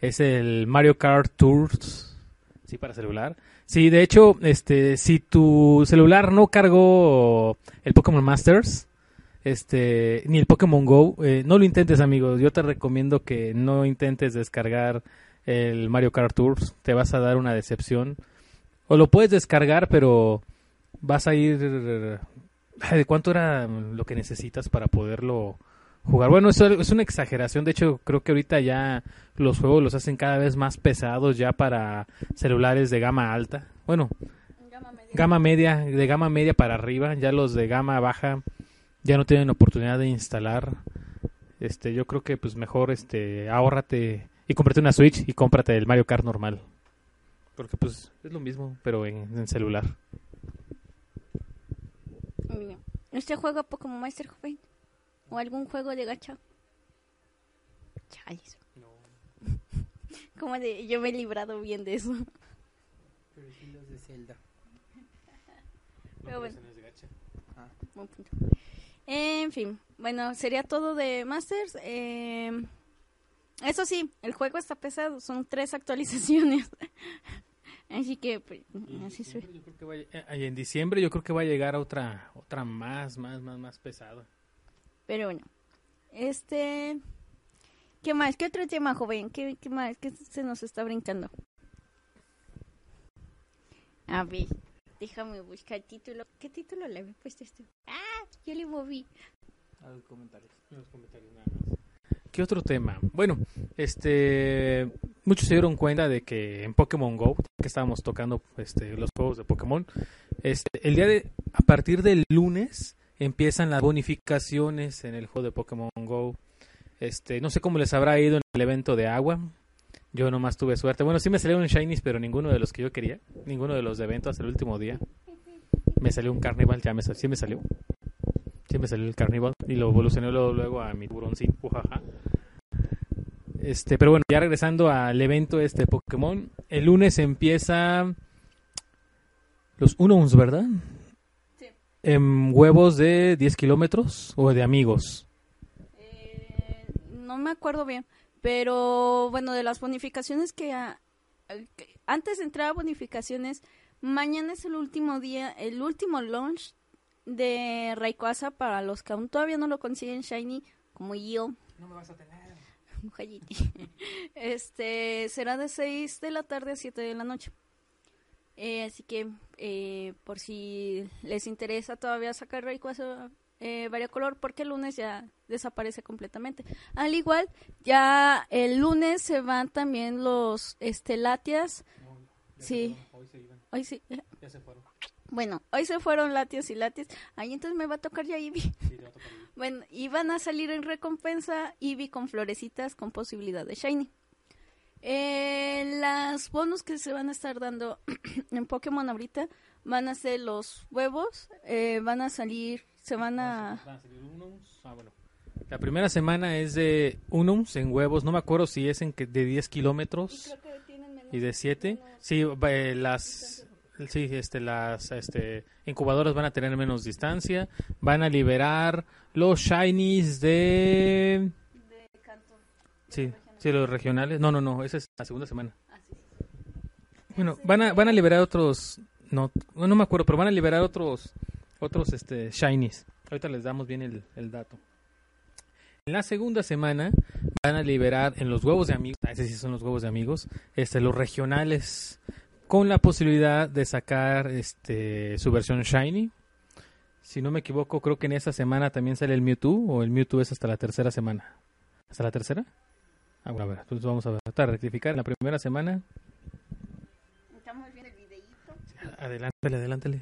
es el Mario Kart Tours, sí, para celular. Sí, de hecho, este, si tu celular no cargó el Pokémon Masters, este, ni el Pokémon Go, eh, no lo intentes, amigos. Yo te recomiendo que no intentes descargar el Mario Kart Tours, te vas a dar una decepción. O lo puedes descargar, pero vas a ir... ¿De cuánto era lo que necesitas para poderlo jugar? Bueno, eso es una exageración. De hecho, creo que ahorita ya los juegos los hacen cada vez más pesados ya para celulares de gama alta. Bueno, gama media, de gama media para arriba. Ya los de gama baja ya no tienen oportunidad de instalar. Este, yo creo que pues mejor este ahórrate y cómprate una Switch y cómprate el Mario Kart normal. Porque pues es lo mismo, pero en, en celular. Mira, ¿Usted juega Pokémon Master Joven? ¿O algún juego de gacha? Chales. Como de, yo me he librado bien de eso. Pero sí los de Zelda. Pero bueno. Buen punto. En fin, bueno, sería todo de Masters. Eh, eso sí, el juego está pesado, son tres actualizaciones. Así que, pues, así Yo sue- creo que va a- eh, en diciembre yo creo que va a llegar a otra otra más más más más pesada. Pero bueno, este... ¿Qué más? ¿Qué otro tema, joven? ¿Qué, qué más? ¿Qué se nos está brincando? A ver, déjame buscar el título. ¿Qué título le había puesto esto? ¡Ah! Yo le moví. A los comentarios. ¿Qué otro tema? Bueno, este muchos se dieron cuenta de que en Pokémon Go, que estábamos tocando este, los juegos de Pokémon, este, el día de a partir del lunes empiezan las bonificaciones en el juego de Pokémon Go. Este, no sé cómo les habrá ido en el evento de agua. Yo nomás tuve suerte. Bueno, sí me salieron shinies, pero ninguno de los que yo quería. Ninguno de los de evento hasta el último día. Me salió un Carnival, ya me, sal- sí me salió. Salió el Carnival y lo evolucioné luego, a mi Buroncín, ujaja. Este, pero bueno, ya regresando al evento este de Pokémon, el lunes empieza los Unons, ¿verdad? Sí. En huevos de 10 kilómetros o de amigos. Eh, no me acuerdo bien, pero bueno, de las bonificaciones que, ah, que antes de entrar a bonificaciones, mañana es el último día, el último launch de Rayquaza para los que aún todavía no lo consiguen shiny, como yo. No me vas a tener. Este será de 6 de la tarde a 7 de la noche. Eh, así que eh, por si les interesa todavía sacar Rayquaza eh, variacolor, porque el lunes ya desaparece completamente. Al igual, ya el lunes se van también los estelatias. Sí. Hoy se iban, Hoy sí. ya se fueron. Bueno, hoy se fueron latios y latias. Ahí entonces me va a tocar ya Eevee. Sí, te va a tocar ir. Bueno, y van a salir en recompensa Eevee con florecitas con posibilidad de Shiny. Eh, las bonus que se van a estar dando en Pokémon ahorita van a ser los huevos, eh, van a salir, se van a... Van a salir unos. Ah, bueno. La primera semana es de unums en huevos, no me acuerdo si es en que de 10 kilómetros y de 7. Sí, eh, las sí, este las este incubadoras van a tener menos distancia, van a liberar los shinies de Sí, sí, los regionales. No, no, no, esa es la segunda semana. Bueno, van a van a liberar otros no no no me acuerdo, pero van a liberar otros otros este shinies. Ahorita les damos bien el, el dato. En la segunda semana van a liberar en los huevos de amigos, ah, ese sí son los huevos de amigos, este, los regionales, con la posibilidad de sacar este, su versión Shiny. Si no me equivoco, creo que en esa semana también sale el Mewtwo, o el Mewtwo es hasta la tercera semana. ¿Hasta la tercera? Ah, bueno, a ver, pues vamos a tratar de rectificar. En la primera semana, Estamos viendo el videíto. adelántale, adelántale.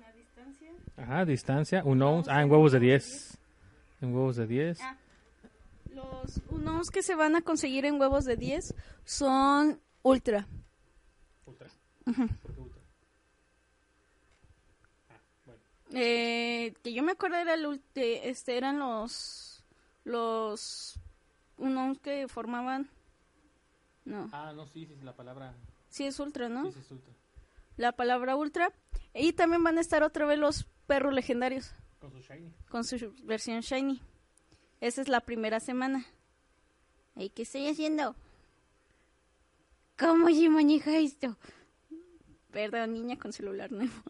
La distancia. Ajá, distancia, un ounce, ah, en huevos de 10. En huevos de 10. Ah. Los unos que se van a conseguir en huevos de 10 son ultra. Ultra. Ujú. ¿Por qué ultra? Eh, que yo me acuerdo era el de- este eran los los unos que formaban no Ah, no, sí, sí, la palabra. sí es ultra no Sí, sí, es ultra. la palabra ultra y también van a estar otra vez los perros legendarios Con su shiny. con su versión shiny esa es la primera semana ¿y qué estoy haciendo? ¿cómo se maneja esto? perdón niña con celular nuevo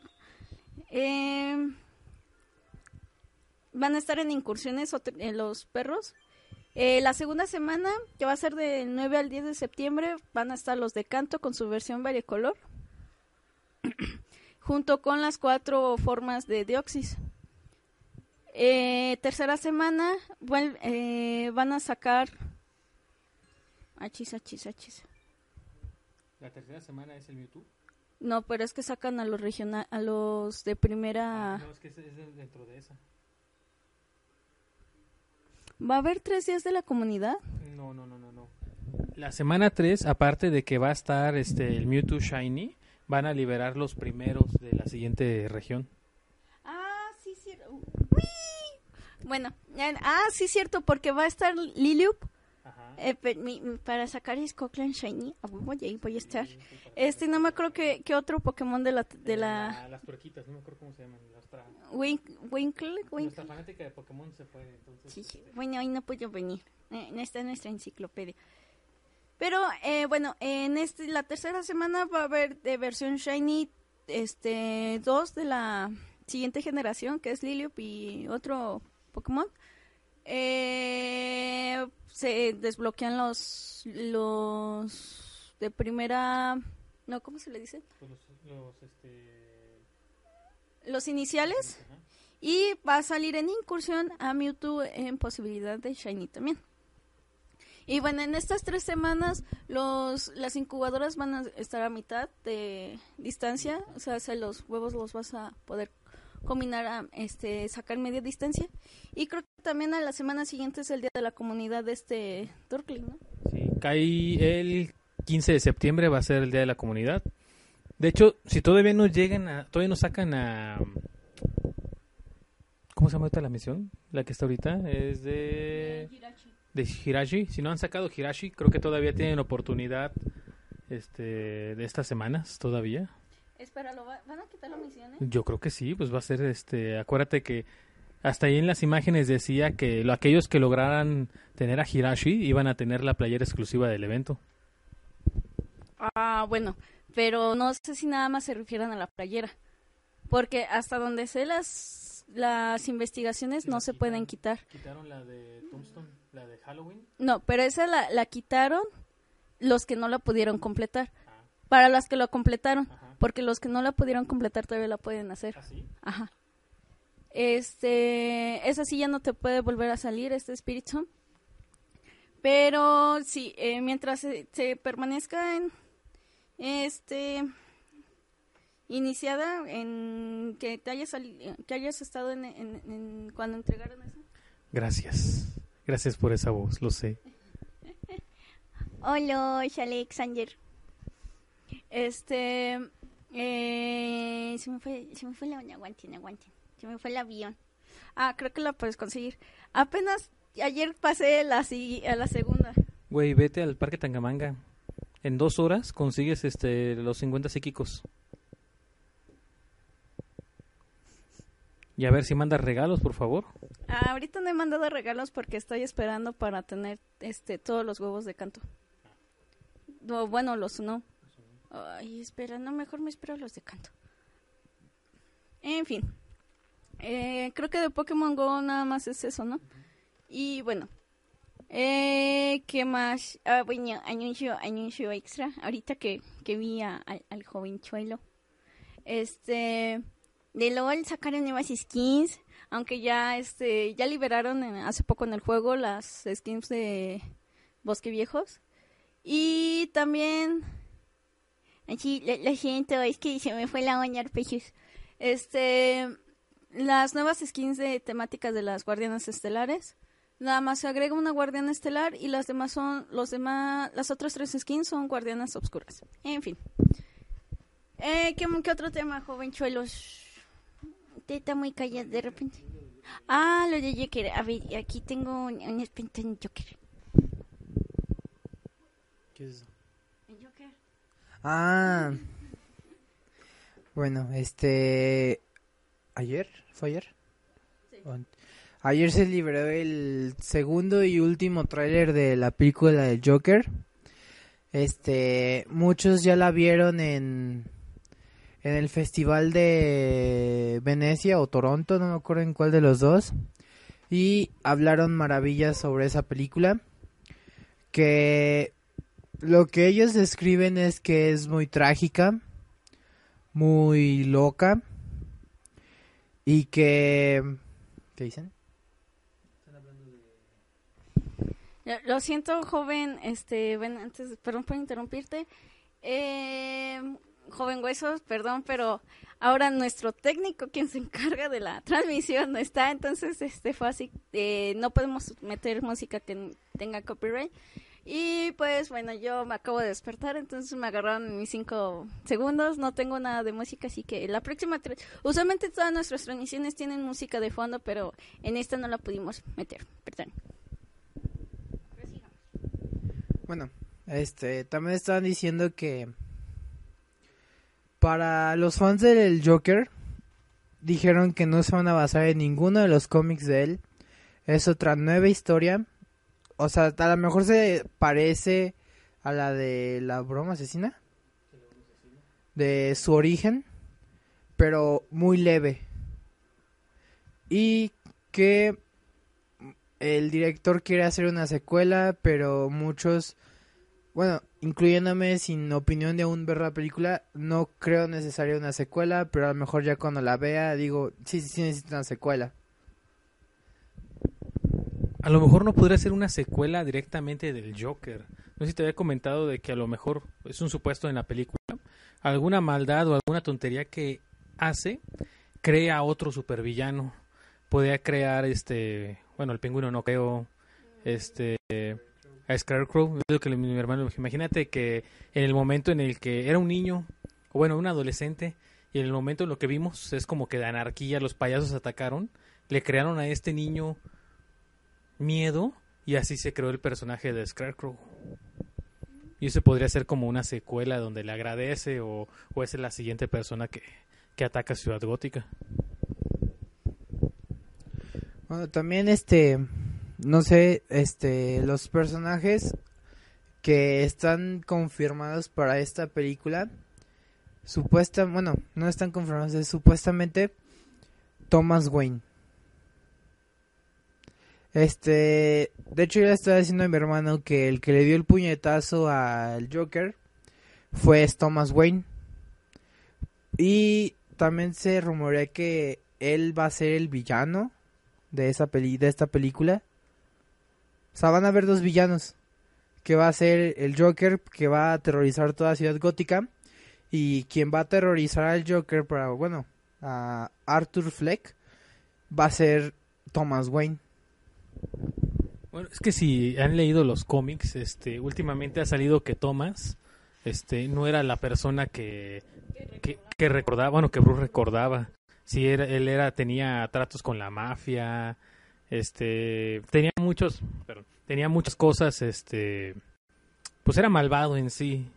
Eh, van a estar en incursiones los perros. Eh, la segunda semana, que va a ser del 9 al 10 de septiembre, van a estar los de canto con su versión variecolor, junto con las cuatro formas de Deoxys. Eh, tercera semana, eh, van a sacar... Achis, achis, achis. La tercera semana es el Mewtwo. No, pero es que sacan a los regional, a los de primera. No, es que es, es dentro de esa. ¿Va a haber tres días de la comunidad? No, no, no, no, no. La semana 3, aparte de que va a estar este el Mewtwo Shiny, van a liberar los primeros de la siguiente región. Ah, sí, cierto. Bueno, eh, ah, sí, cierto, porque va a estar Liliup. Eh, para sacar his Cochran Shiny. Ah, voy, ahí voy a estar. Este, no me acuerdo que, que otro Pokémon de la. De la Las tuerquitas, no me acuerdo cómo se llaman. Nuestra, Wink, Winkle. nuestra Winkle. fanática de Pokémon se fue, entonces... Sí, este, bueno, hoy no puedo venir. Eh, no está en nuestra enciclopedia. Pero, eh, bueno, en este, la tercera semana va a haber de versión Shiny este, dos de la siguiente generación, que es Liliup y otro Pokémon. Eh, se desbloquean los, los de primera... No, ¿cómo se le dice? pues los, los, este... Los iniciales. ajá. Y va a salir en incursión a Mewtwo en posibilidad de Shiny también. Y bueno, en estas tres semanas los las incubadoras van a estar a mitad de distancia, o sea, se los huevos los vas a poder combinar a este sacar media distancia y creo que también a la semana siguiente es el día de la comunidad de este Turkling, ¿no? Sí, cae el 15 de septiembre, va a ser el Día de la Comunidad. De hecho, si todavía no llegan a... Todavía no sacan a... ¿Cómo se llama ahorita la misión? La que está ahorita es de... de Hirashi. Si no han sacado Hirashi, creo que todavía tienen oportunidad este de estas semanas todavía. Espera, ¿lo va- ¿van a quitar la misión? eh? Yo creo que sí, pues va a ser este, acuérdate que hasta ahí en las imágenes decía que lo- aquellos que lograran tener a Hirashi iban a tener la playera exclusiva del evento. Ah, bueno, pero no sé si nada más se refieran a la playera. Porque hasta donde sé las, las investigaciones no La se quitaron. pueden quitar. Quitaron la de Tombstone, la de Halloween. No, pero esa la, la quitaron los que no la pudieron completar. Ah, Para las que lo completaron. ajá. Porque los que no la pudieron completar todavía la pueden hacer. ¿Así? Ajá. Este, esa sí ya no te puede volver a salir, este espíritu. Pero sí, eh, mientras se, se permanezca en, este, iniciada, en que te hayas, sali- que hayas estado en, en- en- cuando entregaron eso. Gracias. Gracias por esa voz, lo sé. Hola, Alexander. Este, Eh, se me fue, se me fue la aguanten, aguanten. Se me fue el avión. Ah, creo que la puedes conseguir. Apenas ayer pasé la, a la segunda. Güey, vete al Parque Tangamanga. En dos horas consigues este los 50 psíquicos. Y a ver si mandas regalos, por favor. Ah, ahorita no he mandado regalos porque estoy esperando para tener este todos los huevos de canto. No, bueno, los no. Ay, espera, no, mejor me espero los de canto. En fin. Eh, creo que de Pokémon Go nada más es eso, ¿no? Y bueno. Eh, ¿Qué más? Ah, bueno, anuncio, anuncio extra. Ahorita que, que vi a- al, al jovenchuelo. Este... De LOL sacaron nuevas skins. Aunque ya este ya liberaron hace poco en el juego las skins de Bosque Viejos. Y también así lo, lo siento, es que se me fue la uña arpegios. Este las nuevas skins de temáticas de las guardianas estelares. Nada más se agrega una guardiana estelar y las demás son los demás las otras tres skins son guardianas obscuras. En fin. Eh, ¿qué, qué otro tema, jovenchuelos? Usted está muy callado de repente. Ah, lo de Joker. A ver, aquí tengo un, un espinto en Joker. ¿Qué es eso? Ah. Bueno, este. ¿Ayer? ¿Fue ayer? An- Ayer se liberó el segundo y último tráiler de la película de Joker. Este, muchos ya la vieron en en el festival de Venecia o Toronto, no me acuerdo en cuál de los dos. Y hablaron maravillas sobre esa película. Que lo que ellos describen es que es muy trágica, muy loca y que... ¿Qué dicen? Lo, siento, joven. Este, ven, antes, perdón por interrumpirte. Eh, joven Huesos, perdón, pero ahora nuestro técnico, quien se encarga de la transmisión, no está. Entonces, este fue así. eh, no podemos meter música que tenga copyright. Y pues bueno, yo me acabo de despertar, entonces me agarraron mis cinco segundos. No tengo nada de música, así que la próxima. Usualmente todas nuestras transmisiones tienen música de fondo, pero en esta no la pudimos meter. Perdón. Bueno, este, también estaban diciendo que para los fans del Joker dijeron que no se van a basar en ninguno de los cómics de él. Es otra nueva historia. O sea, a lo mejor se parece a la de la broma asesina. De su origen. Pero muy leve. Y que el director quiere hacer una secuela, pero muchos, bueno, incluyéndome sin opinión de aún ver la película, no creo necesaria una secuela, pero a lo mejor ya cuando la vea digo, sí, sí, sí necesita una secuela. A lo mejor no podría ser una secuela directamente del Joker. No sé si te había comentado de que a lo mejor es un supuesto en la película. Alguna maldad o alguna tontería que hace crea otro supervillano. Podría crear este, bueno, el pingüino no creo, este, a Scarecrow. Que imagínate que en el momento en el que era un niño, o bueno, un adolescente, y en el momento en lo que vimos es como que de anarquía los payasos atacaron, le crearon a este niño miedo y así se creó el personaje de Scarecrow. Y eso podría ser como una secuela donde le agradece o, o es la siguiente persona que, que ataca Ciudad Gótica. Bueno, también este, no sé, este, los personajes que están confirmados para esta película, supuesta, bueno, no están confirmados, es supuestamente Thomas Wayne. Este, de hecho yo le estaba diciendo a mi hermano que el que le dio el puñetazo al Joker fue Thomas Wayne. Y también se rumorea que él va a ser el villano de esa peli de esta película. O sea, van a haber dos villanos. Que va a ser el Joker, que va a aterrorizar toda Ciudad Gótica. Y quien va a aterrorizar al Joker para, bueno, a Arthur Fleck, va a ser Thomas Wayne. Bueno, es que si han leído los cómics, este, últimamente ha salido que Thomas, este, no era la persona que, que, que recordaba, bueno, que Bruce recordaba. Sí, era, él era, tenía tratos con la mafia, este, tenía muchos, tenía muchas cosas, este, pues era malvado en sí.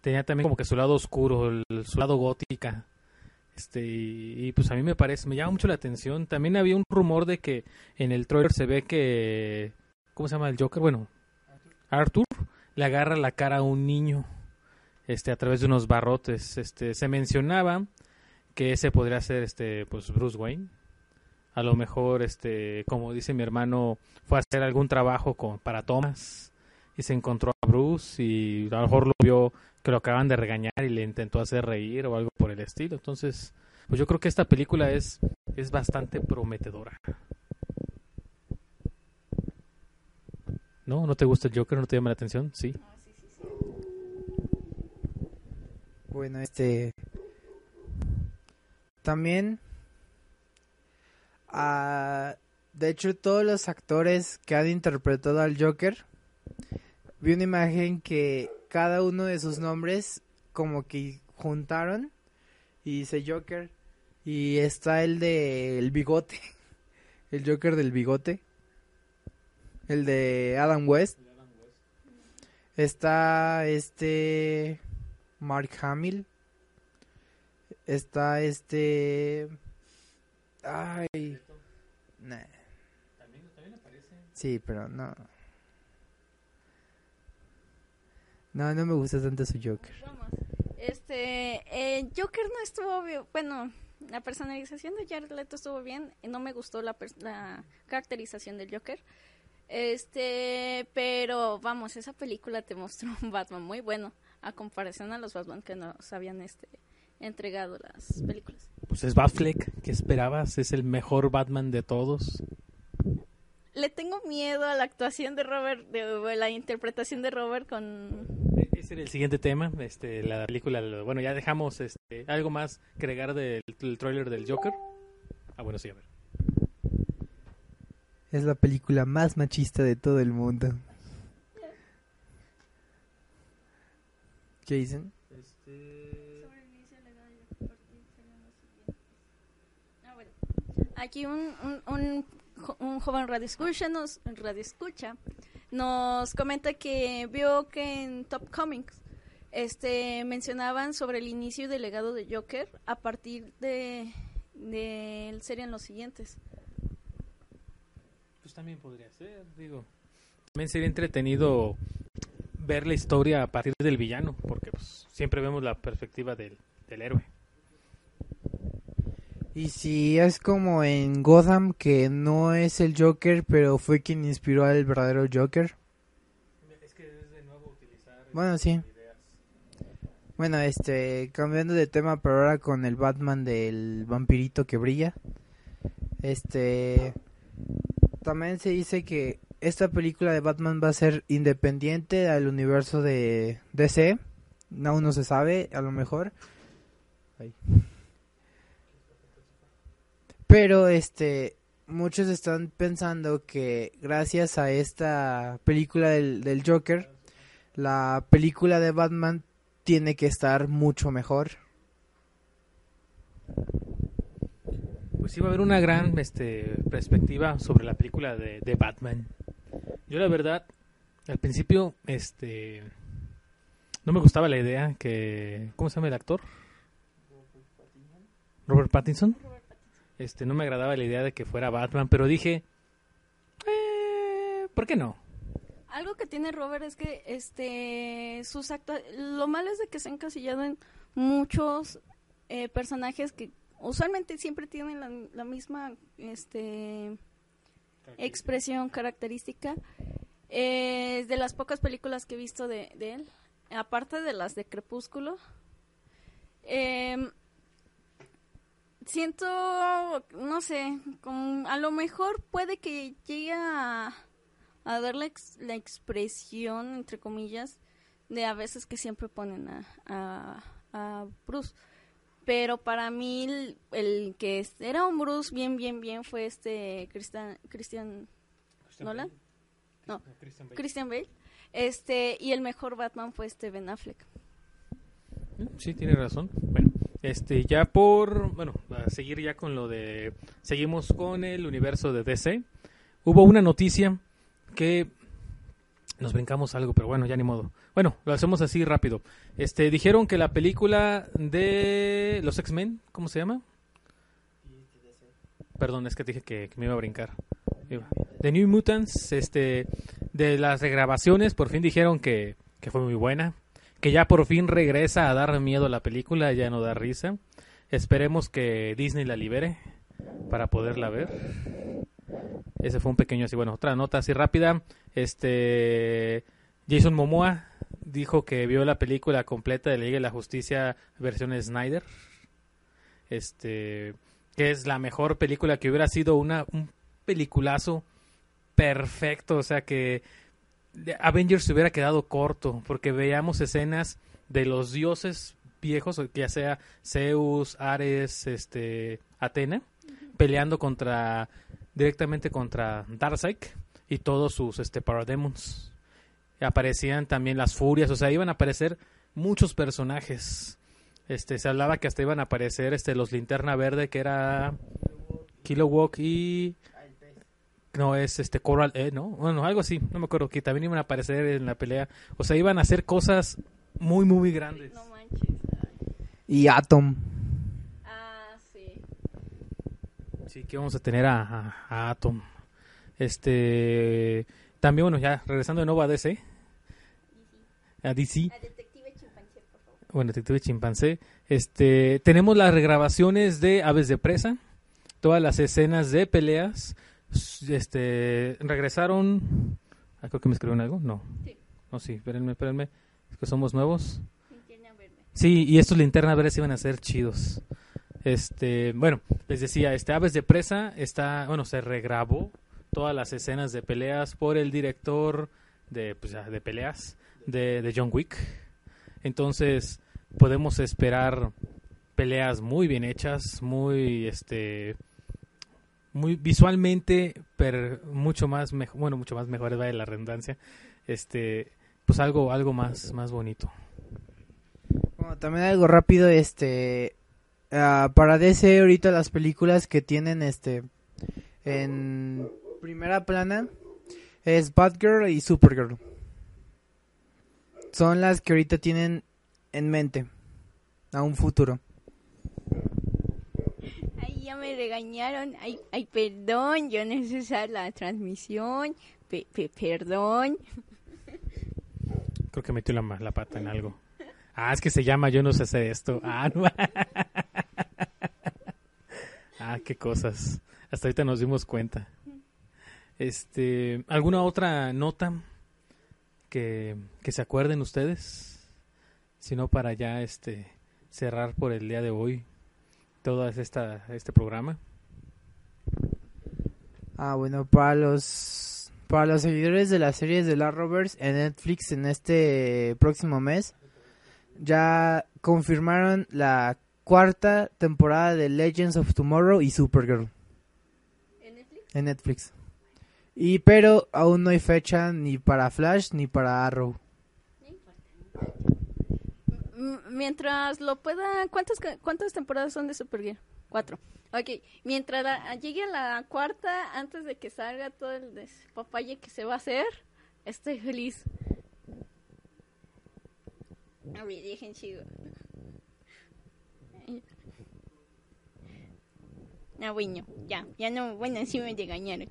Tenía también como que su lado oscuro, su lado gótica. Este, y, y, pues a mí me parece, me llama mucho la atención. También había un rumor de que en el trailer se ve que, ¿cómo se llama el Joker? Bueno, Arthur le agarra la cara a un niño, este, a través de unos barrotes. Este, se mencionaba que ese podría ser, este, pues Bruce Wayne. A lo mejor, este, como dice mi hermano, fue a hacer algún trabajo con, para Thomas y se encontró a Bruce y a lo mejor lo vio que lo acaban de regañar y le intentó hacer reír o algo por el estilo. Entonces, pues yo creo que esta película es, es bastante prometedora. ¿No? ¿No te gusta el Joker? ¿No te llama la atención? Sí. Bueno, este. También. ah, de hecho, todos los actores que han interpretado al Joker. Vi una imagen que cada uno de sus nombres, como que juntaron. Y dice Joker. Y está el de el bigote. El Joker del bigote. El de Adam West. Está este. Mark Hamill. Está este. Ay. Nah. Sí, pero no. No, no me gusta tanto su Joker. Vamos. Este, eh, Joker no estuvo bien. Bueno, la personalización de Jared Leto estuvo bien. No me gustó la caracterización del Joker. Este, pero vamos, esa película te mostró un Batman muy bueno a comparación a los Batman que nos habían este entregado las películas. Pues es Batfleck. ¿Qué esperabas? Es el mejor Batman de todos. Le tengo miedo a la actuación de Robert, de, la interpretación de Robert con El siguiente tema. Este, la película. lo- Bueno, ya dejamos este, algo más que agregar del, del tráiler del Joker. Ah, bueno, sí, a ver. Es la película más machista de todo el mundo. ¿Qué dicen? Ah, bueno. Aquí un, un, un, jo- un joven radio escucha nos, radio escucha nos comenta que vio que en Top Comics este mencionaban sobre el inicio del legado de Joker a partir de del serían los siguientes. Pues también podría ser, digo. También sería entretenido ver la historia a partir del villano, porque pues, siempre vemos la perspectiva del, del héroe. Y si es como en Gotham, que no es el Joker, pero fue quien inspiró al verdadero Joker. Es que es de nuevo utilizar Bueno, sí. Bueno, este, cambiando de tema, pero ahora con el Batman del vampirito que brilla. Este, también se dice que esta película de Batman va a ser independiente al universo de DC. Aún no se sabe, a lo mejor. Ay. Pero, este, muchos están pensando que gracias a esta película del, del Joker, la película de Batman tiene que estar mucho mejor. Pues sí va a haber una gran este, perspectiva sobre la película de, de Batman. Yo la verdad, al principio, este, no me gustaba la idea que, ¿cómo se llama el actor? Robert Pattinson. Este, no me agradaba la idea de que fuera Batman, pero dije, eh, ¿por qué no? Algo que tiene Robert es que este sus actua lo malo es de que se ha encasillado en muchos eh, personajes que usualmente siempre tienen la, la misma este expresión característica. Eh, de las pocas películas que he visto de, de él, aparte de las de Crepúsculo, em, siento, no sé, como a lo mejor puede que llegue a, a dar la, ex- la expresión, entre comillas, de a veces que siempre ponen a, a, a Bruce. Pero para mí el, el que era un Bruce bien, bien, bien fue este Christian, Christian ¿Nolan? No, Christian Bale. Este, y el mejor Batman fue este Ben Affleck. Sí, tiene razón. Bueno, Este, ya por, bueno, a seguir ya con lo de, seguimos con el universo de DC. Hubo una noticia que nos brincamos algo, pero bueno, ya ni modo. Bueno, lo hacemos así rápido. Este, dijeron que la película de los X-Men, ¿cómo se llama? Perdón, es que dije que, que me iba a brincar. The New Mutants, este, de las regrabaciones, por fin dijeron que, que fue muy buena, que ya por fin regresa a dar miedo a la película, ya no da risa. Esperemos que Disney la libere para poderla ver. Ese fue un pequeño así, bueno, otra nota así rápida. Este Jason Momoa dijo que vio la película completa de Liga de la Justicia versión Snyder. Este que es la mejor película que hubiera sido una un peliculazo perfecto, o sea que Avengers se hubiera quedado corto porque veíamos escenas de los dioses viejos, ya sea Zeus, Ares, este Atena, peleando contra directamente contra Darkseid y todos sus este parademons. Aparecían también las furias, o sea, iban a aparecer muchos personajes. Este, se hablaba que hasta iban a aparecer este los Linterna Verde que era Kilowog y no es este Coral eh, no bueno algo así no me acuerdo que también iban a aparecer en la pelea o sea iban a hacer cosas muy muy grandes No manches. Y Atom. Ah, sí. sí que vamos a tener a, a- a Atom este también bueno ya regresando de nuevo a DC a DC A detective chimpancé, por favor. bueno detective chimpancé este tenemos las regrabaciones de Aves de presa todas las escenas de peleas este regresaron ah, creo que me escribieron algo no Sí. no sí espérenme espérenme es que somos nuevos Linterna verde. Sí, y estos linternas verdes iban a ser chidos. Este, bueno, les decía, este Aves de Presa está, bueno, se regrabó todas las escenas de peleas por el director de, pues, de peleas de, de John Wick. Entonces, podemos esperar peleas muy bien hechas, muy, este, muy visualmente, pero mucho más, mejor, bueno, mucho más mejor, vaya la redundancia, este, pues algo, algo más, más bonito. Bueno, también algo rápido, este, ah, para DC ahorita las películas que tienen, este, en primera plana es Batgirl y Supergirl. Son las que ahorita tienen en mente a un futuro. Me regañaron. Ay, ay, perdón, yo usar la transmisión. Pe- pe- perdón. Creo que metió la, la pata en algo. Ah, es que se llama Yo no sé hacer esto. Ah, no. ah, qué cosas. Hasta ahorita nos dimos cuenta. Este, ¿alguna otra nota que, que se acuerden ustedes? Si no, para ya este cerrar por el día de hoy todo esta, este programa. Ah, bueno, para los para los seguidores de las series de la Rovers en Netflix en este próximo mes ya confirmaron la cuarta temporada de Legends of Tomorrow y Supergirl ¿En Netflix? en Netflix. Y pero aún no hay fecha ni para Flash ni para Arrow. M- Mientras lo pueda... ¿Cuántas, ¿Cuántas temporadas son de Supergirl? Cuatro. Ok, mientras llegue a la cuarta, antes de que salga todo el despapalle que se va a hacer, estoy feliz. Dejen chido. Ah, bueno, ya, ya no, bueno, sí me regañaron.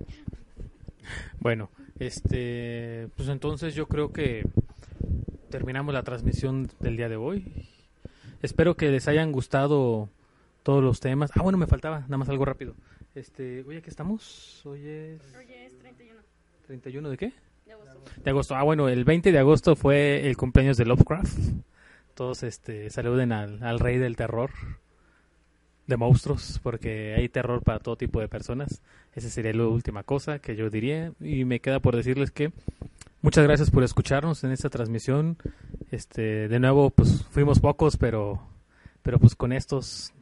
Bueno, este, pues entonces yo creo que terminamos la transmisión del día de hoy. Espero que les hayan gustado todos los temas. Ah, bueno, me faltaba nada más algo rápido. Este, oye, ¿qué estamos? Hoy es Oye, es 31 31 de qué? de agosto. De agosto. Ah, bueno, el 20 de agosto fue el cumpleaños de Lovecraft. Todos este saluden al, al rey del terror de monstruos, porque hay terror para todo tipo de personas. Esa sería la última cosa que yo diría. Y me queda por decirles que muchas gracias por escucharnos en esta transmisión. Este, de nuevo, pues fuimos pocos, pero, pero pues con estos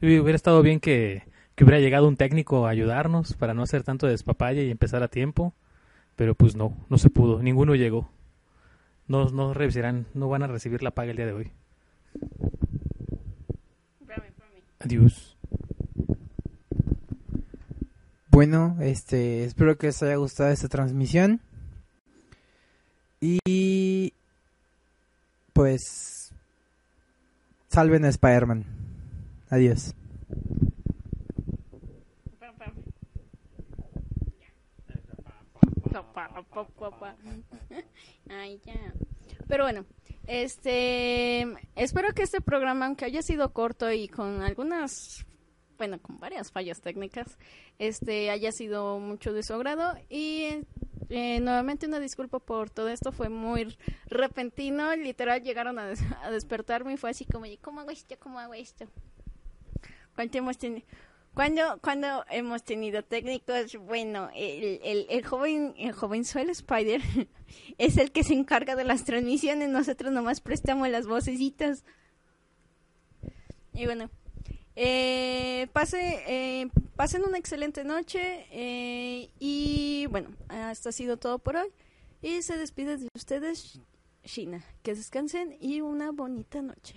hubiera estado bien que, que hubiera llegado un técnico a ayudarnos para no hacer tanto despapalle y empezar a tiempo. Pero pues no, no se pudo, ninguno llegó. No, no recibirán, no van a recibir la paga el día de hoy. Adiós. Bueno, este, espero que les haya gustado esta transmisión. Y pues salven a Spider-Man. Adiós. Ay, ya. Pero bueno, este, espero que este programa, aunque haya sido corto y con algunas, bueno, con varias fallas técnicas, este, haya sido mucho de su agrado y eh, nuevamente una disculpa por todo esto, fue muy repentino, literal llegaron a, a despertarme y fue así como, ¿cómo hago esto? ¿Cómo hago esto? ¿Cuánto hemos tenido? Cuando, cuando hemos tenido técnicos, bueno, el, el, el joven, el Spider es el que se encarga de las transmisiones, nosotros nomás prestamos las vocecitas. Y bueno, eh, pase, eh, pasen una excelente noche eh, y bueno, esto ha sido todo por hoy. Y se despide de ustedes, Shina. Que descansen y una bonita noche.